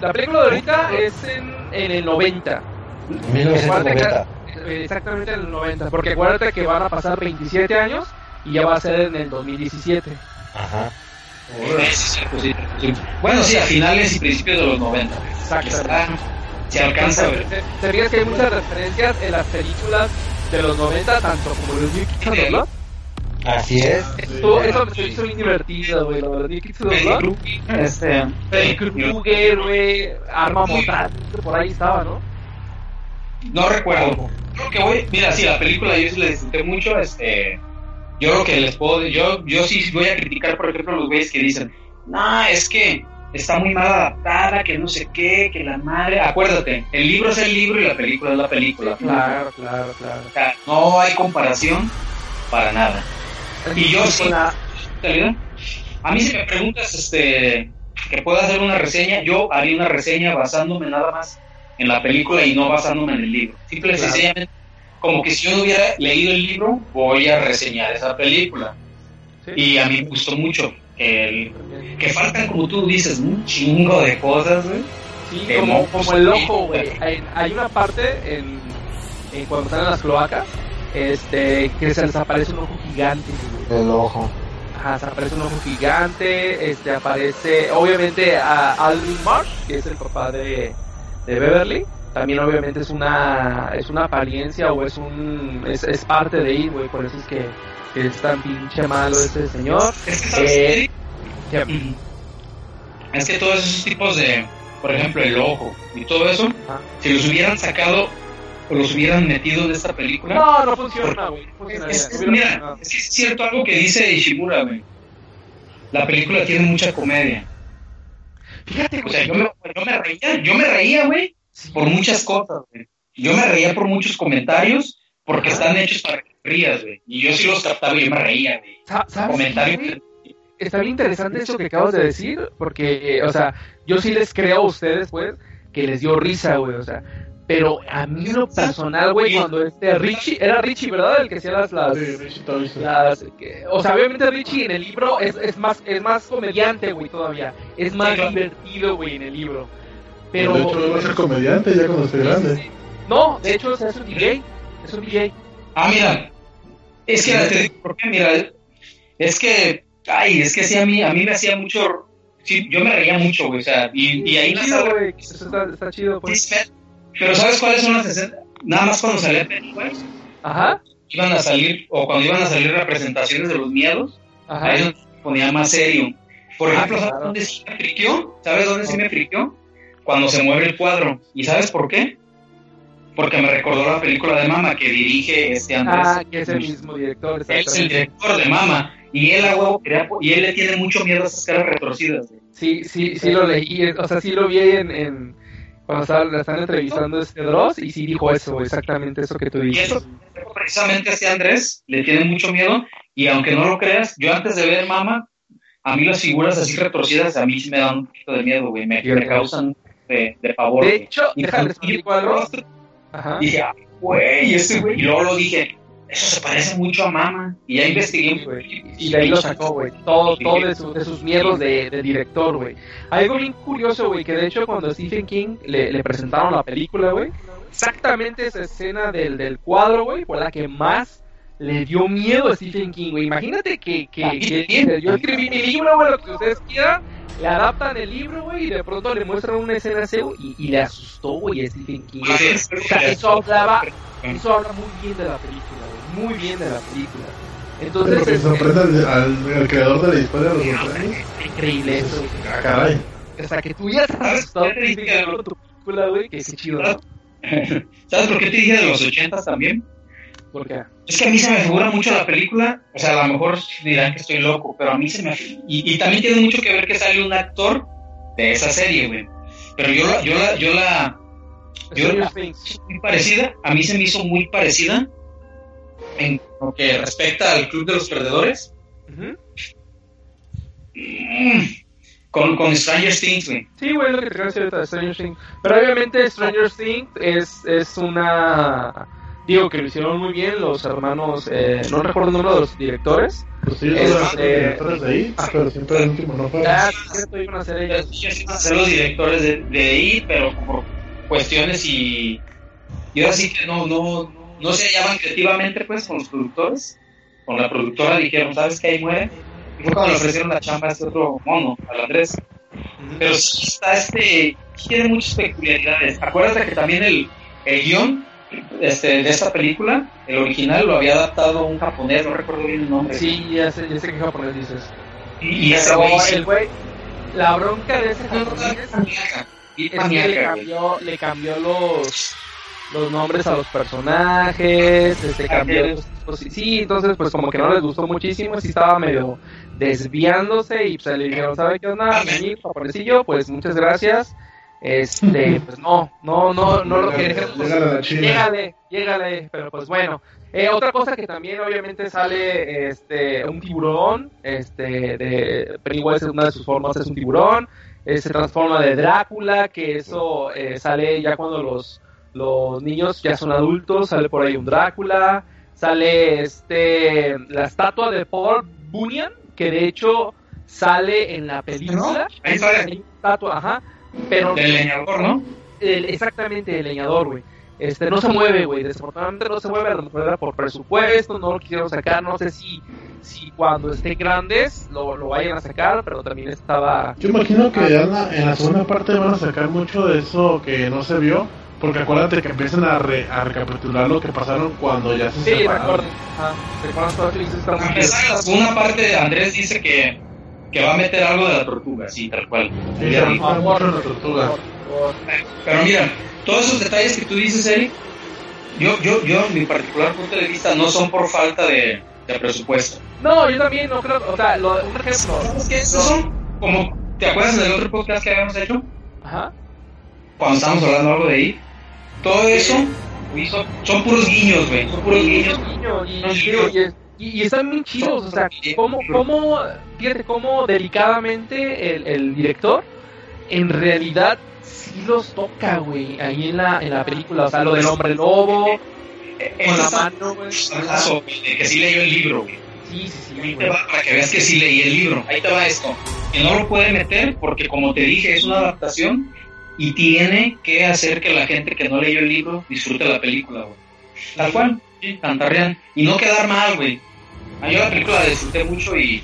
La película de ahorita es en, en el 90. 1990. Eh, Exactamente en el 90. Porque acuérdate que van a pasar 27 años y ya va a ser en el 2017. Ajá. bueno, sí, a finales y principios de los 90. Exactamente. Se alcanza a ver. Te- fijas que hay muchas referencias en las películas de los 90, tanto como los New Kids on the Block. Así es. Esto, eso me hizo bien divertido, güey. Lo de los New Kids on the Block. Este, Freddy Krueger, güey. Arma mortal. Por ahí estaba, ¿no? No recuerdo. Creo que voy, mira, sí, la película yo sí la disfruté mucho, este, yo lo que les puedo, yo, yo sí voy a criticar, por ejemplo, a los güeyes que dicen, no, es que está muy mal adaptada, que no sé qué, que la madre. Acuérdate, el libro es el libro y la película es la película. Claro, claro, claro. O sea, no hay comparación para nada. Y yo sí, a mí si me preguntas este que pueda hacer una reseña, yo haría una reseña basándome nada más en la película y no basándome en el libro. Simple y Claro. sencillamente, como que si yo no hubiera leído el libro, voy a reseñar esa película. Sí. Y a mí me gustó mucho el- que faltan, como tú dices, un chingo de cosas, güey. Sí, de como, como el ojo, güey. Hay, hay una parte en, en cuando están en las cloacas, este, que se les aparece un ojo gigante, güey. El ojo. Ajá, se aparece un ojo gigante, este, aparece, obviamente, a Alvin Marsh, que es el papá de, de Beverly. También obviamente es una, es una apariencia o es un, es, es parte de ahí, güey, por eso es que, que es tan pinche malo ese señor. Es que, ¿sabes Eh, Es que todos esos tipos de, por ejemplo, el ojo y todo eso, Ajá. si los hubieran sacado o los hubieran metido en esta película, No, no funciona, güey. no Es, es- mira, funcionado. es que es cierto algo que dice Ishimura, güey. La película tiene mucha comedia. Fíjate, O güey. sea, yo me, yo me reía, yo me reía, güey, por muchas cosas, güey. Yo me reía por muchos comentarios porque están hechos para que rías, güey. Y yo sí los captaba y yo me reía, güey. Sa- ¿Sabes Comentarios. Está bien interesante eso que acabas de decir, porque, o sea, yo sí les creo a ustedes, pues, que les dio risa, güey, o sea, pero a mí en lo personal, güey, cuando este Richie, era Richie, ¿verdad? El que hacía las, las, Sí, las, que- o sea, obviamente Richie en el libro es, es más, es más comediante, güey, todavía, es más Sí, divertido, güey, en el libro, pero... De hecho, él va a ser comediante ya cuando esté grande. No, de hecho, o sea, es un DJ, es un DJ. Ah, mira, es que te digo por qué, mira, es que, ay, es que sí, a mí, a mí me hacía mucho, sí, yo me reía mucho, güey, o sea, y, y ahí Está no chido, estaba- güey, eso está, está chido, pues. Pero ¿sabes cuáles son las escenas? Nada más cuando salía Pennywise, Ajá, iban a salir, o cuando iban a salir representaciones de los miedos, ajá. ahí se ponía más serio. Por Ah, ejemplo, ¿sabes dónde sí me friqueó? ¿Sabes dónde sí me friqueó? Cuando se mueve el cuadro. ¿Y sabes por qué? Porque me recordó la película de Mama que dirige este Andrés. Ah, que es el mismo director, Él es el director de Mama. Y él a y él le tiene mucho miedo a esas caras retorcidas. Sí, sí, sí lo leí, o sea, sí lo vi en, en cuando estaba, la están entrevistando este Dross y sí dijo eso, exactamente eso que tú Y dices. eso, precisamente a este Andrés le tiene mucho miedo. Y aunque no lo creas, yo antes de ver Mama, a mí las figuras así retorcidas, a mí sí me dan un poquito de miedo, güey. Me, me causan de, de pavor. De hecho, Y vi explico el algo. rostro, Ajá. Dije, "Ay, güey, este güey. Y luego lo dije, eso se parece mucho a Mama. Y ya investigué. Güey. Y de ahí lo sacó, güey. Todo, todo de, su- de sus miedos de, de director, güey. Algo bien curioso, güey, que de hecho cuando Stephen King le, le presentaron la película, güey, exactamente esa escena del, del cuadro, güey, fue la que más le dio miedo a Stephen King, güey. Imagínate que, que, que él dice, yo escribí mi libro, güey, lo que ustedes quieran, le adaptan el libro, güey, y de pronto le muestran una escena así, güey, y, y le asustó, güey, a Stephen King. Ah, O sea, eso hablaba, eso habla muy bien de la película, güey, muy bien de la película. Entonces, Porque es, sorprende al, al- al creador de la historia, lo sorprende. es increíble eso. Ah, caray. O sea, que tú ya estás ¿Sabes viendo tu película, güey, que qué chido, ¿no? [laughs] ¿Sabes por qué te dije de los ochentas también? Porque, Es que a mí se me figura mucho la película, o sea, a lo mejor dirán que estoy loco, pero a mí se me... Y, y también tiene mucho que ver que sale un actor de esa serie, güey. Pero yo la, yo la, yo la, yo la muy parecida, a mí se me hizo muy parecida en lo que respecta al Club de los Perdedores, Ujú. mm, con, con Stranger Things, güey. Sí, güey, lo que te decir ahorita de Stranger Things. Pero obviamente Stranger Things es, es una... Digo que lo hicieron muy bien los hermanos, eh, no recuerdo el nombre de los directores. Pues sí, Es, los eh, directores de ahí, pero siempre el último no fue. Ah, cierto, iban a hacer ellos. Ellos iban a ser los directores de, de ahí, pero por cuestiones y, y ahora sí que no, no, no se hallaban creativamente pues con los productores, con la productora dijeron, ¿sabes qué? Ahí muere. Y fue cuando le ofrecieron la chamba a este otro mono, al Andrés. Pero sí está este, sí tiene muchas peculiaridades. Acuérdate que también el, el guion este, de esta película, el original lo había adaptado un japonés, no recuerdo bien el nombre. Sí, ya sé, ya sé qué japonés dices. Y, y ese güey el güey, la bronca de ese No, no, japonés no. Y es que le cambió, le cambió los los nombres a los personajes, este, cambió, pues, sí, entonces pues como que no les gustó muchísimo, sí estaba medio desviándose y pues le dijeron, ¿sabe qué onda? Vení, paparecillo, pues muchas gracias. Este, [laughs] pues no, no, no, no lo queremos. Llégale, llégale, pero pues bueno. Eh, otra cosa que también obviamente sale este un tiburón, este de Pennywise una de sus formas es un tiburón, eh, se transforma de Drácula, que eso eh, sale ya cuando los los niños ya son adultos, sale por ahí un Drácula, sale este la estatua de Paul Bunyan, que de hecho sale en la película. Ahí sale. Estatua, ajá. Pero Del leñador, ¿no? el- exactamente el leñador, güey. Este, no se mueve, güey. Desafortunadamente no se mueve, a lo mejor era por presupuesto, no lo quisieron sacar. No sé si, si cuando estén grandes lo, lo vayan a sacar, pero también estaba. Yo imagino que ya en la, en la segunda parte van a sacar mucho de eso que no se vio. Porque acuérdate que empiezan a, re- a recapitular lo que pasaron cuando ya se Sí. ¿Recuerdan empezar, en la segunda parte, Andrés dice que, que va a meter algo de la tortuga, sí, tal cual. Sí, la tortuga. Pero mira, todos esos detalles que tú dices, Eric, yo, yo, yo, mi particular punto de vista, no son por falta de, de presupuesto. No, yo también no creo. O sea, lo, un ejemplo. ¿Sabes qué? Son como, ¿te acuerdas del otro podcast que habíamos hecho? Ajá. Cuando estábamos hablando algo de ahí. Todo eso, güey, son, son puros guiños, güey. Son puros Sí, guiños. son niños, y, están bien chidos, o sea, cómo, cómo, fíjate cómo delicadamente el, el director en realidad sí los toca, güey, ahí en la, en la película, o sea, lo del hombre lobo, Eh, con la mano, güey. que sí leyó el libro, güey. Sí, sí, sí, Ahí te güey. va, para que veas que sí leí el libro. Ahí te va esto. Que no lo puede meter porque, como te dije, es una adaptación y tiene que hacer que la gente que no leyó el libro disfrute la película, güey. Tal cual, sí, cantarrean. Y no quedar mal, güey. Yo la película la disfruté mucho y,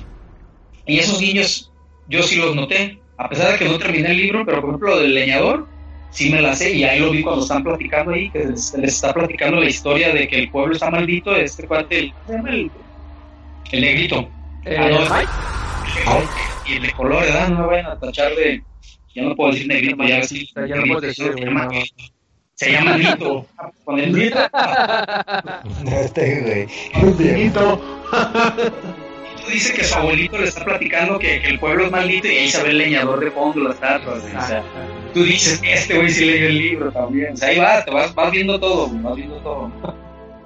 y esos guiños yo sí los noté. A pesar de que no terminé el libro, pero por ejemplo lo del leñador, sí me la sé y ahí lo vi cuando están platicando ahí, que les, les está platicando la historia de que el pueblo está maldito, este cuate, el, ¿cómo se llama el, el negrito. Eh, Ah, no, Mike, y el de color, ¿verdad? No vayan a tachar de. Ya no puedo decir negrito, ya sí. Ya no puedes decir, se, llama, se llama Nito. Con el Nito. Este, güey. Dieguito. Dice que su abuelito le está platicando que, que el pueblo es maldito y ahí se ve el leñador de fondo, las estatuas. O sea, tú dices, este güey sí leyó el libro también. O sea, ahí vas, te vas, vas viendo todo, güey, vas viendo todo.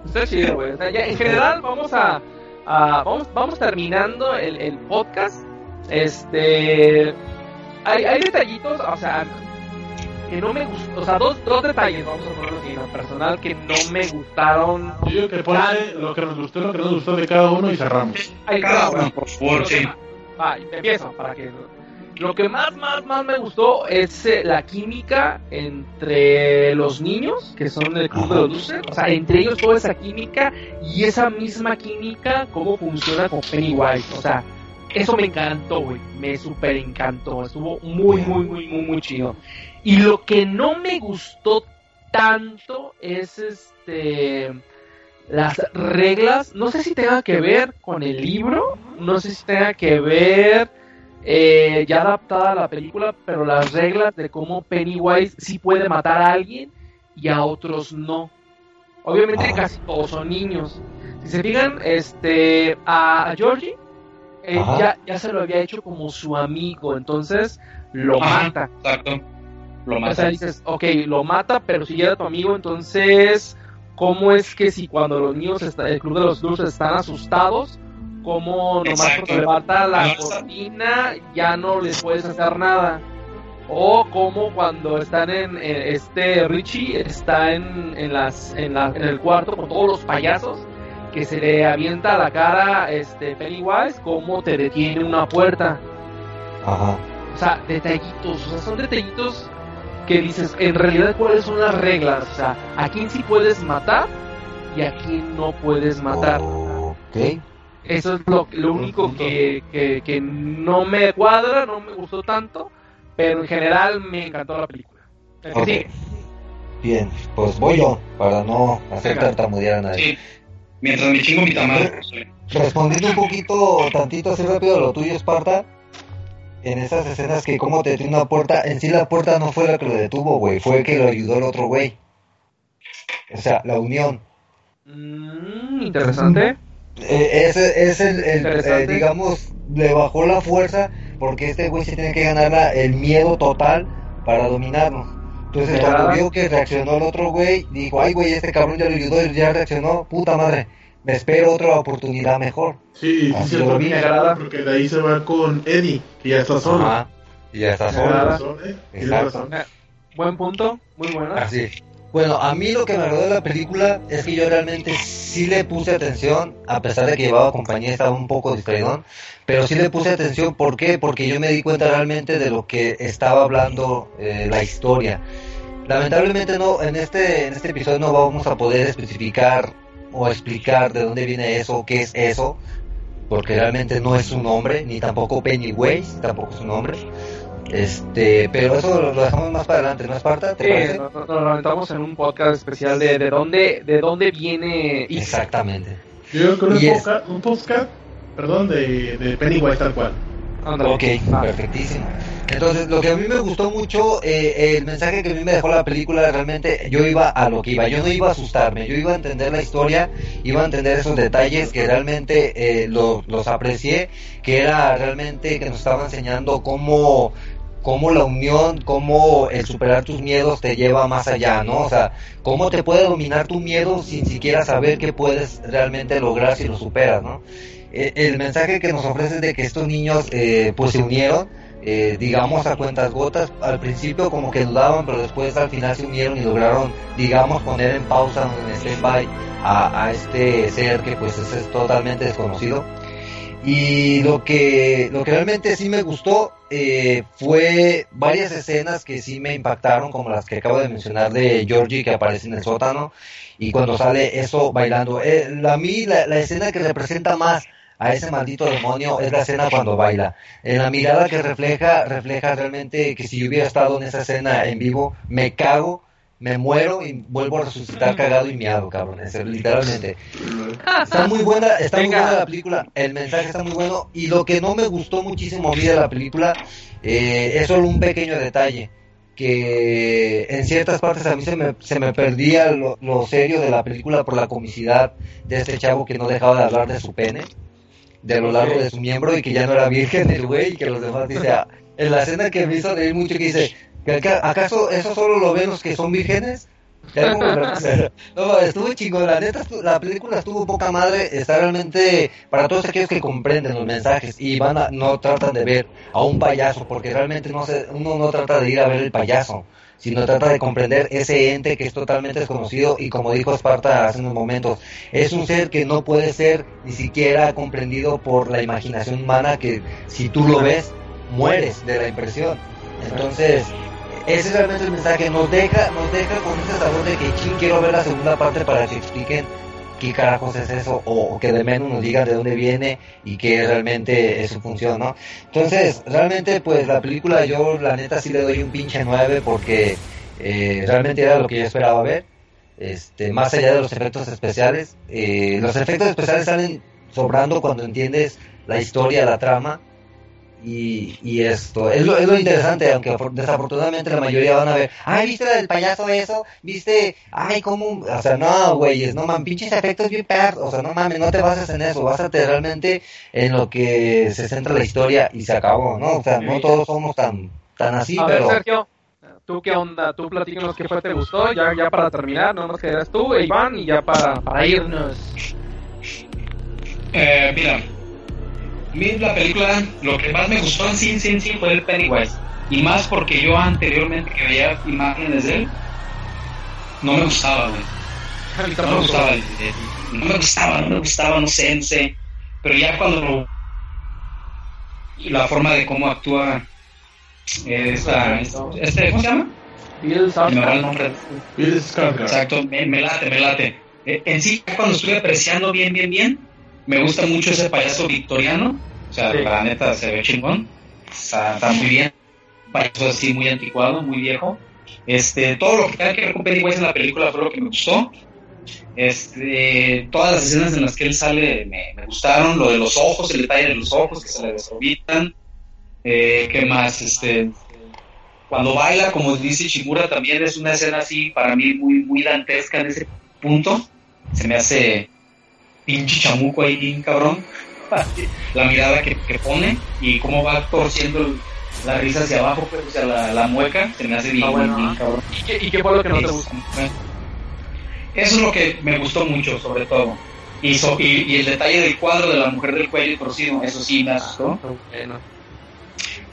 Está chido, güey. O sea, ya, en general vamos a, a- vamos, vamos terminando el, el podcast. Este, hay, hay detallitos, o sea, que no me gustó, o sea, dos, dos detalles, vamos a ponerlo así, en lo personal, que no me gustaron. Yo digo que ponle lo que nos gustó y lo que no nos gustó de cada uno y cerramos. Ahí Cada uno, por favor, sí. Va, empiezo para que lo que más más más me gustó es eh, la química entre los niños que son del club de los luces, o sea, entre ellos toda esa química y esa misma química cómo funciona con Pennywise, o sea, eso me encantó, güey, me super encantó, estuvo muy muy muy muy muy chido. Y lo que no me gustó tanto es este las reglas, no sé si tenga que ver con el libro, no sé si tenga que ver eh, ya adaptada a la película, pero las reglas de cómo Pennywise sí puede matar a alguien y a otros no. Obviamente Ah. casi todos son niños. Si se fijan, este a Georgie eh, ya, ya se lo había hecho como su amigo, entonces lo Ajá. mata. Exacto. Lo O más. sea, dices, ok, lo mata, pero si ya era tu amigo, entonces, ¿cómo es que si cuando los niños, está, el Club de los Dulces están asustados, cómo nomás Exacto. por levanta la No cortina ya no les puedes hacer nada? O como cuando están en, eh, este Richie está en, en las en, la, en el cuarto con todos los payasos que se le avienta a la cara este Pennywise cómo te detiene una puerta. Ajá. O sea, detallitos, o sea, son detallitos que dices, en realidad, ¿cuáles son las reglas? O sea, ¿a quién sí puedes matar y a quién no puedes matar? Ok. Eso es lo, lo único que, que, que no me cuadra, no me gustó tanto, pero en general me encantó la película. El que Ok. sigue. Bien, pues voy yo, para no hacer Venga. tartamudear a nadie. Sí. Mientras me chingo mi tamal. Respondiendo un poquito, tantito así rápido a lo tuyo, Esparta. En esas escenas que como te detuvo una puerta, en sí la puerta no fue la que lo detuvo, güey, fue que lo ayudó el otro güey. O sea, la unión. Mm, interesante. Eh, ese es el, el, eh, digamos, le bajó la fuerza porque este güey se tiene que ganar la- el miedo total para dominarnos. Entonces cuando vio que reaccionó el otro güey, dijo, ay güey, este cabrón ya lo ayudó, ya reaccionó, puta madre, me espero otra oportunidad mejor. Sí, sí, Así lo vi. me agrada porque de ahí se va con Eddie, que ya está solo. Ajá. Y ya está solo. ¿eh? Tienes Exacto. razón. Eh, buen punto, muy bueno. Así. Bueno, a mí lo que me agradó de la película es que yo realmente sí le puse atención, a pesar de que llevaba compañía, estaba un poco distraído, pero sí le puse atención, ¿por qué? Porque yo me di cuenta realmente de lo que estaba hablando eh, la historia. Lamentablemente no, en este, en este episodio no vamos a poder especificar o explicar de dónde viene eso, qué es eso, porque realmente no es su nombre, ni tampoco Pennywise, tampoco es su nombre. Este, pero eso lo, lo dejamos más para adelante, ¿no, Esparta? ¿Te Sí, nos, lo aventamos en un podcast especial de, de dónde de dónde viene. Exactamente. Yo creo que un es- podcast, un podcast, perdón, de, de Pennywise tal cual. Ándale. Ok, Ah, perfectísimo. Entonces, lo que a mí me gustó mucho, eh, el mensaje que a mí me dejó la película, realmente yo iba a lo que iba, yo no iba a asustarme, yo iba a entender la historia, iba a entender esos detalles que realmente eh, lo- los aprecié, que era realmente que nos estaba enseñando cómo cómo la unión, cómo el superar tus miedos te lleva más allá, ¿no? O sea, cómo te puede dominar tu miedo sin siquiera saber qué puedes realmente lograr si lo superas, ¿no? Eh, el mensaje que nos ofrece de que estos niños eh, pues se unieron, eh, digamos a cuentas gotas, al principio como que dudaban, pero después al final se unieron y lograron, digamos, poner en pausa, en stand-by a, a este ser que pues es, totalmente desconocido. Y lo que, lo que realmente sí me gustó eh, fue varias escenas que sí me impactaron, como las que acabo de mencionar de Georgie que aparece en el sótano y cuando sale eso bailando. Eh, la- a mí la escena que representa más a ese maldito demonio es la escena cuando baila. En la mirada que refleja, refleja realmente que si yo hubiera estado en esa escena en vivo, me cago, me muero y vuelvo a resucitar cagado y miado, cabrón. Literalmente. Está muy buena, está muy Venga. buena la película, el mensaje está muy bueno y lo que no me gustó muchísimo a mí de la película eh, es solo un pequeño detalle que en ciertas partes a mí se me, se me perdía lo, lo serio de la película por la comicidad de este chavo que no dejaba de hablar de su pene, de lo largo de su miembro y que ya no era virgen el güey y que los demás dice, ah, en la escena que me hizo reír mucho que dice, "¿Que aca- ¿acaso eso solo lo ven los que son vírgenes? No, estuvo chingón, la película estuvo poca madre, está realmente para todos aquellos que comprenden los mensajes y van a, no tratan de ver a un payaso, porque realmente no se, uno no trata de ir a ver el payaso, sino trata de comprender ese ente que es totalmente desconocido y como dijo Esparta hace unos momentos, es un ser que no puede ser ni siquiera comprendido por la imaginación humana que si tú lo ves, mueres de la impresión. Entonces, ese es realmente el mensaje, nos deja, nos deja con ese sabor de que quiero ver la segunda parte para que expliquen qué carajos es eso, o, o que de menos nos digan de dónde viene y qué realmente es su función, ¿no? Entonces, realmente, pues la película yo la neta sí le doy un pinche 9 porque eh, realmente era lo que yo esperaba ver. Este, más allá de los efectos especiales, eh, los efectos especiales salen sobrando cuando entiendes la historia, la trama, y, y esto, es lo, es lo interesante, aunque afor- desafortunadamente la mayoría van a ver, ay, ¿viste del payaso eso? ¿Viste? Ay, ¿cómo? O sea, no, güeyes, no mames, pinches efectos bien perros, o sea, no mames, no te bases en eso, básate realmente en lo que se centra la historia y se acabó, ¿no? O sea, no todos somos tan, tan así, a ver, pero... Sergio, ¿tú qué onda? Tú platícanos qué fue, te gustó, ya, ya para terminar, no nos quedas tú, e Iván, y ya para, para irnos. Eh, mira, mí la película, lo que más me gustó en sí, en sí, en sí fue el Pennywise. Y más porque yo anteriormente que veía imágenes de él, no me gustaba, güey. No me gustaba, el- el- no me gustaba, no me gustaba, no sé, no sé. Pero ya cuando lo- la forma de cómo actúa eh, esta, este, ¿cómo se llama? Bill Se me va el Skarsgård. nombre. Bill Skarsgård. Exacto, me, me late, me late. Eh, en sí, ya cuando estuve apreciando bien, bien, bien, me gusta mucho ese payaso victoriano. O sea, Sí. la neta se ve chingón. Está, está muy bien. Payaso así muy anticuado, muy viejo. Este, todo lo que tenga que ver con Pennywise en la película fue lo que me gustó. Este, todas las escenas en las que él sale me, me gustaron. Lo de los ojos, el detalle de los ojos que se le desorbitan. Eh, ¿Qué más? Este, Cuando baila, como dice Shimura, también es una escena así, para mí, muy, muy dantesca en ese punto. Se me hace pinche chamuco ahí, bien cabrón. [laughs] la mirada que, que, pone y cómo va torciendo la risa hacia abajo, pues, o sea, la, la mueca, se me hace bien, Ah, bueno, bien ¿ah? cabrón. ¿Y qué, y qué fue lo que no te gustó? Eso es lo que me gustó mucho, sobre todo. Y, so- y, y el detalle del cuadro de la mujer del cuello torcido, eso sí me asustó. Bueno.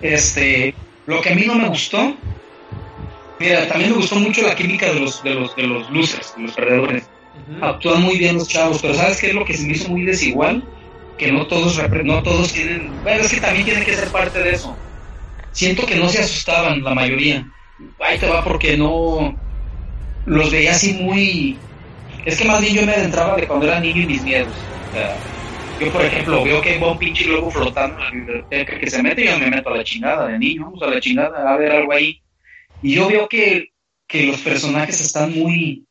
Este, lo que a mí no me gustó, mira, también me gustó mucho la química de los, de los, de los losers, de los perdedores. Actúan muy bien los chavos, pero ¿sabes qué es lo que se me hizo muy desigual? Que no todos, no todos tienen, bueno, es que también tiene que ser parte de eso. Siento que no se asustaban la mayoría. Ahí te va porque no los veía así muy... Es que más bien yo me adentraba de cuando era niño y mis miedos. Yo, por ejemplo, veo que va un pinche globo flotando en la biblioteca que se mete y yo me meto a la chingada de niño, vamos a la chingada, a ver algo ahí. Y yo veo que, que los personajes están muy,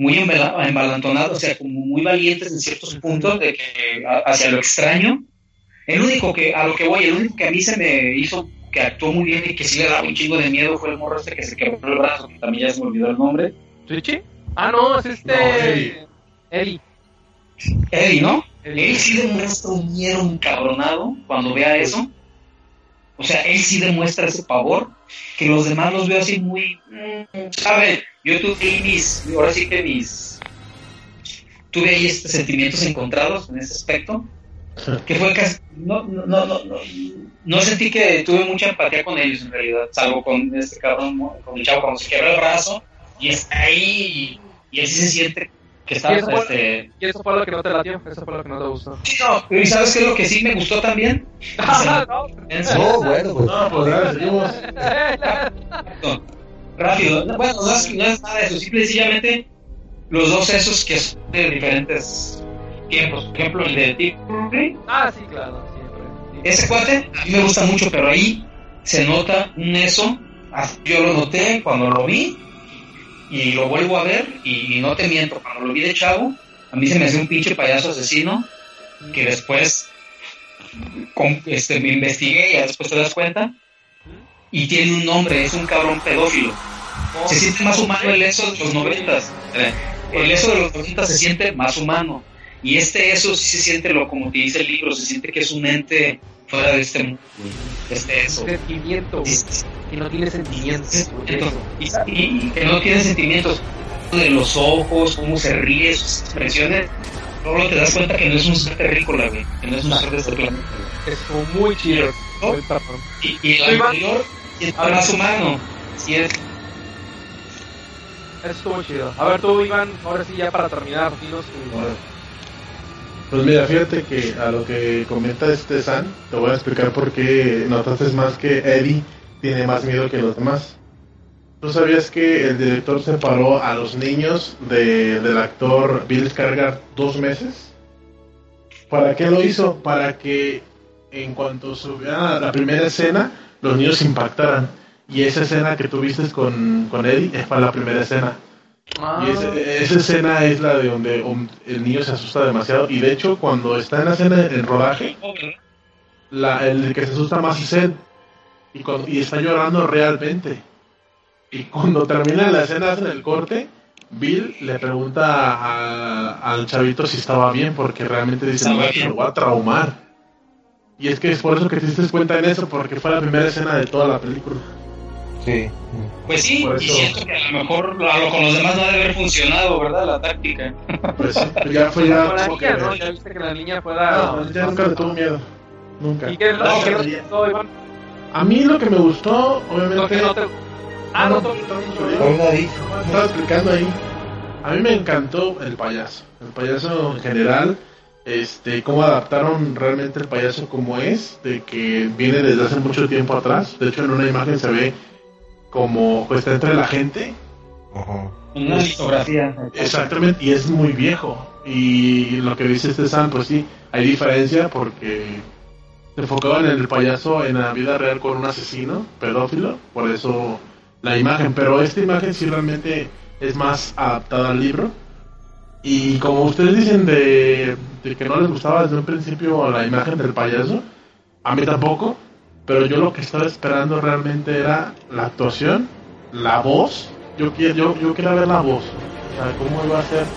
muy embala- embalantonados, o sea, como muy valientes en ciertos puntos de que a- hacia lo extraño. El único que, a lo que voy, el único que a mí se me hizo que actuó muy bien y que sí le daba un chingo de miedo fue el morro este que se quebró el brazo, que también ya se me olvidó el nombre. ¿Twitchy? Ah, no, es este. No, Eli. Eli. Eddie, ¿no? Eli. Él sí demuestra un miedo encabronado cuando vea eso. O sea, él sí demuestra ese pavor que los demás los veo así muy... mm, ver, yo tuve mis... Ahora sí que mis... Tuve ahí este, sentimientos encontrados en ese aspecto. Que fue casi... No, no, no, no, no, sentí que tuve mucha empatía con ellos en realidad. Salvo con este cabrón, con el chavo cuando se quiebra el brazo y está ahí y, y él sí se siente que está... Y eso fue- Este, Y eso fue lo que no te latió, eso fue lo que no te gustó. Sí, no, ¿y sabes qué es lo que sí me gustó también? [laughs] Ah, no. No, bueno, pues. No, pues ya seguimos. No, rápido. No, Bueno, no es, no es nada de eso, simple y sencillamente los dos esos que son de diferentes tiempos. Por ejemplo, el de Curry, Ah, sí, claro, siempre. ese cuate a mí me gusta mucho, pero ahí se nota un eso. Yo lo noté cuando lo vi y lo vuelvo a ver y, y no te miento, cuando lo vi de chavo, a mí se me hacía un pinche payaso asesino que después con- este, me investigué y después te das cuenta y tiene un nombre, es un cabrón pedófilo. Se siente más humano el eso de los noventas. Eh, El eso de los noventas se siente más humano. Y este eso sí se siente, lo como te dice el libro, se siente que es un ente fuera de este mundo. Este eso. Sentimiento. Que no tiene sentimientos. Y, que no tiene sentimientos de los ojos, cómo se ríe, sus expresiones. Luego te das cuenta que no es un ser terrícola, güey, que no es un ser de este planeta. Es como muy chido. Y, y el anterior sí es más humano. Sí es estuvo chido. A ver, tú, Iván, ahora sí, ya para terminar, dinos tu. Pues mira, fíjate que a lo que comenta este San, te voy a explicar por qué notaste más que Eddie tiene más miedo que los demás. ¿Tú sabías que el director separó a los niños de, del actor Bill Skarsgård dos meses? ¿Para qué lo hizo? Para que en cuanto subiera a la primera escena, los niños se impactaran. Y esa escena que tú viste con, con Eddie es para la primera escena. Ah, Y ese- esa escena es la de donde el niño se asusta demasiado. Y de hecho, cuando está en la escena en rodaje, la, el que se asusta más es él. Y, cuando- y está llorando realmente. Y cuando termina la escena, hacen el corte. Bill le pregunta a- al chavito si estaba bien, porque realmente dice: No, lo voy a traumar. Y es que es por eso que te diste cuenta en eso, porque fue la primera escena de toda la película. Sí. Pues sí, Por y eso- siento que a lo mejor a lo, con los demás no debe haber funcionado, ¿verdad? La táctica. Pues sí, ya fue ya. Con la como niña, que- ¿no? Ya viste que la niña fuera. No, ya nunca le tuvo miedo. Nunca. ¿Y qué es lo No, que no A mí lo que me gustó, Lo que obviamente. no te. Ah, no, no. Estaba explicando ahí. A mí me encantó el payaso. El payaso en general. Este, cómo adaptaron realmente el payaso como es, de que viene desde hace mucho tiempo atrás. De hecho, en una imagen se ve como pues, está entre la gente. Ajá. Una litografía. Exactamente, y es muy viejo. Y lo que dice este Sam, pues sí, hay diferencia porque se enfocaban en el payaso en la vida real con un asesino pedófilo, por eso la imagen. Pero esta imagen sí realmente es más adaptada al libro. Y como ustedes dicen de, de que no les gustaba desde un principio la imagen del payaso, a mí tampoco. pero yo lo que estaba esperando realmente era la actuación, la voz. Yo quiero, yo, yo quería ver la voz, o sea, cómo iba a ser,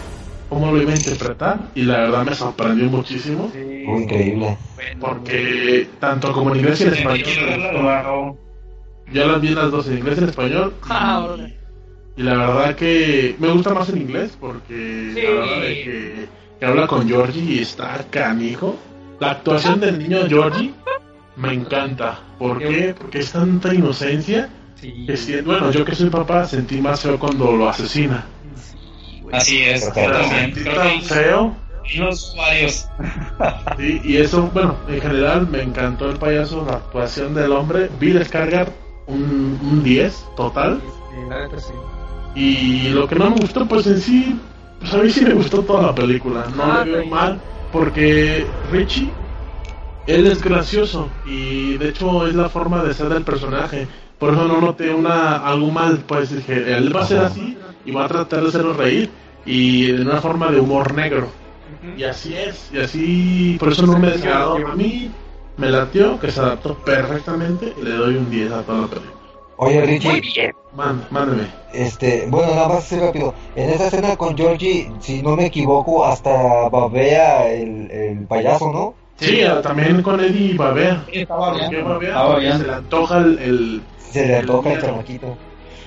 cómo lo iba a interpretar, y la verdad me sorprendió muchísimo, Sí. Increíble. Porque tanto como en inglés y en español, yo las vi las dos en inglés y en español, Ah, y- y, la verdad que me gusta más en inglés, porque Sí. la verdad de que, que habla con Georgie y está canijo. La actuación del niño Georgie me encanta. ¿Por qué? Porque es tanta inocencia Sí. que si, bueno, yo que soy papá sentí más feo cuando lo asesina. Así es, yo también. tan feo. unos varios. [laughs] Sí, y eso, bueno, en general me encantó el payaso, la actuación del hombre. Vi descargar un, un 10 total. Sí, la neta sí. Y lo que no me gustó, pues en sí, pues a mí sí me gustó toda la película. No Ah, le veo mal, porque Richie, él es gracioso y de hecho es la forma de ser del personaje. Por eso no noté una, algo mal, pues dije, él va a ser así y va a tratar de hacerlo reír y de una forma de humor negro. Y así es, y así, por eso no me desagradó. A mí me latió que se adaptó perfectamente y le doy un 10 a toda la película. Oye, Muy Richie, bien. Mánd- mándeme. este, bueno, nada más así rápido. En esa escena con Georgie, si no me equivoco, hasta babea el, el payaso, ¿no? Sí, también con Eddie Babea. Estaba ¿Por qué babea? Bien. se le antoja el... el- Se le El toca el miedo. chamaquito.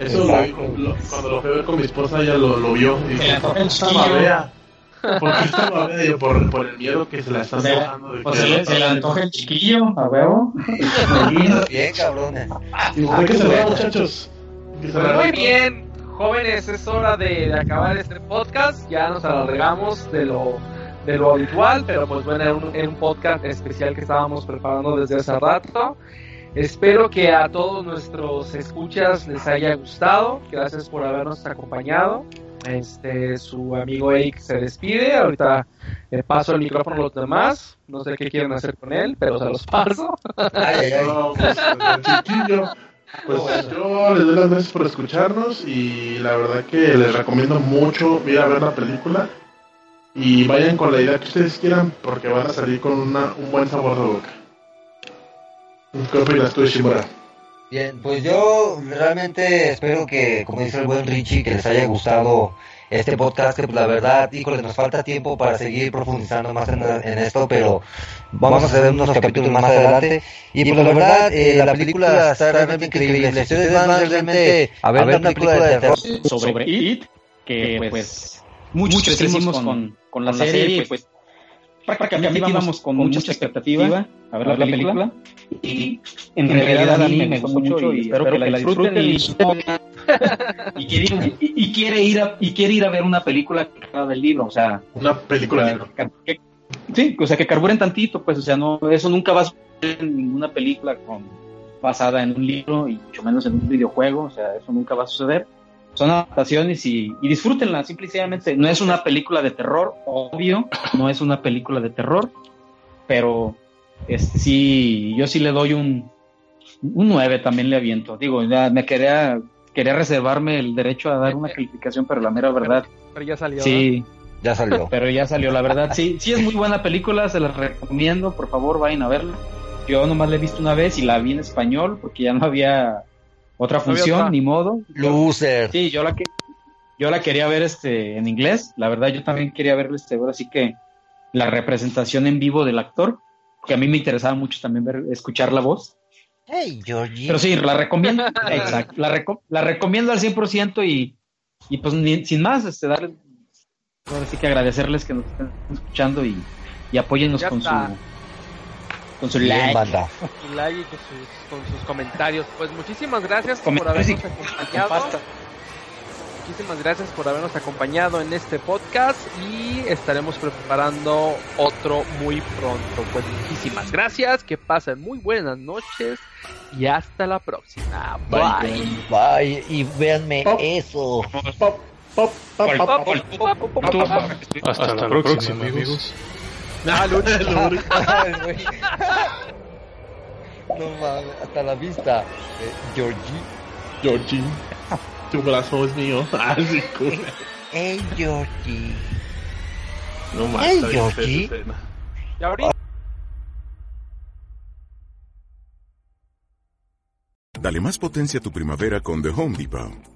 Eso lo, lo- cuando lo fui a ver con mi esposa, ella lo, lo vio. Y Se le dijo, antoja ¿por qué el está chiquillo". babea? ¿Por qué está babea? Y yo, por, por el miedo que se la está Se le- antojando. de Pues que- se le, se le antoja el chiquillo, a huevo. Bien, cabrones. Que muchachos. Que Pues cerrar. muy bien, jóvenes, es hora de, de acabar este podcast. Ya nos alargamos de lo, de lo habitual, pero pues bueno, era un, era un podcast especial que estábamos preparando desde hace rato. Espero que a todos nuestros escuchas les haya gustado. Gracias por habernos acompañado. Este, su amigo Eric se despide. Ahorita le paso el micrófono a los demás. No sé qué quieren hacer con él, pero se los paso. Ay, ay, ay. No, pues, chiquillo. Pues yo les doy las gracias por escucharnos y la verdad que les recomiendo mucho ir a ver la película y vayan con la idea que ustedes quieran porque van a salir con una, un buen sabor de boca. ¿Qué opinas tú, Shimura? Bien, pues yo realmente espero que, como dice el buen Richie, que les haya gustado este podcast, que pues la verdad, híjole, nos falta tiempo para seguir profundizando más en, en esto, pero vamos a hacer unos capítulos más adelante. Y pues la verdad, eh, la película está realmente increíble. Si ustedes van realmente a ver una película de terror, sobre It, que pues muchos crecimos con, con la serie, pues prácticamente íbamos con mucha expectativa a ver la película y en realidad a mí me gustó mucho y espero que la disfruten y, y [laughs] quiere, y, y quiere ir a, y quiere ir a ver una película del libro, o sea, Una película. que- que- sí, o sea que carburen tantito, pues, o sea, no, eso nunca va a suceder en ninguna película con, basada en un libro y mucho menos en un videojuego, o sea, eso nunca va a suceder. Son adaptaciones y, y disfrútenla, simple y sencillamente. No es una película de terror, obvio, no es una película de terror, pero este, sí, yo sí le doy un, un 9 también le aviento. Digo, ya me quería, quería reservarme el derecho a dar una calificación, pero la mera verdad, Pero ya salió. sí, ya salió. [laughs] pero ya salió, la verdad. Sí, sí es muy buena película, se la recomiendo, por favor, vayan a verla. Yo nomás la he visto una vez y la vi en español porque ya no había otra No función, otra. ni modo. Loser. Sí, yo la que yo la quería ver este en inglés, la verdad yo también quería ver este ahora sí que la representación en vivo del actor, que a mí me interesaba mucho también ver escuchar la voz. Hey, Georgie. Pero sí, la recomiendo, exacto, la, reco- la recomiendo al 100% y, y pues ni- sin más, este, darles, ahora sí que agradecerles que nos estén escuchando y, y apóyennos Ya con su, está. Con su like. banda. [laughs] su like y con sus, con sus comentarios. Pues muchísimas gracias por habernos [laughs] acompañado. pasta. Muchísimas gracias por habernos acompañado en este podcast y estaremos preparando otro muy pronto. Pues muchísimas gracias, que pasen muy buenas noches y hasta la próxima. Bye. Bye, y véanme Pop. eso. Pop, pop, pop, Pol- pop. pol- Hasta, la, próxima, amigos. Ah. [laughs] Ay, güey. no mames, hasta la vista. Eh, Georgie. Georgie, tu brazo es mío. [laughs] Ah, sí, cool. Hey, Georgie. No más. Hey, Georgie. Y ahorita Dale más potencia a tu primavera con The Home Depot.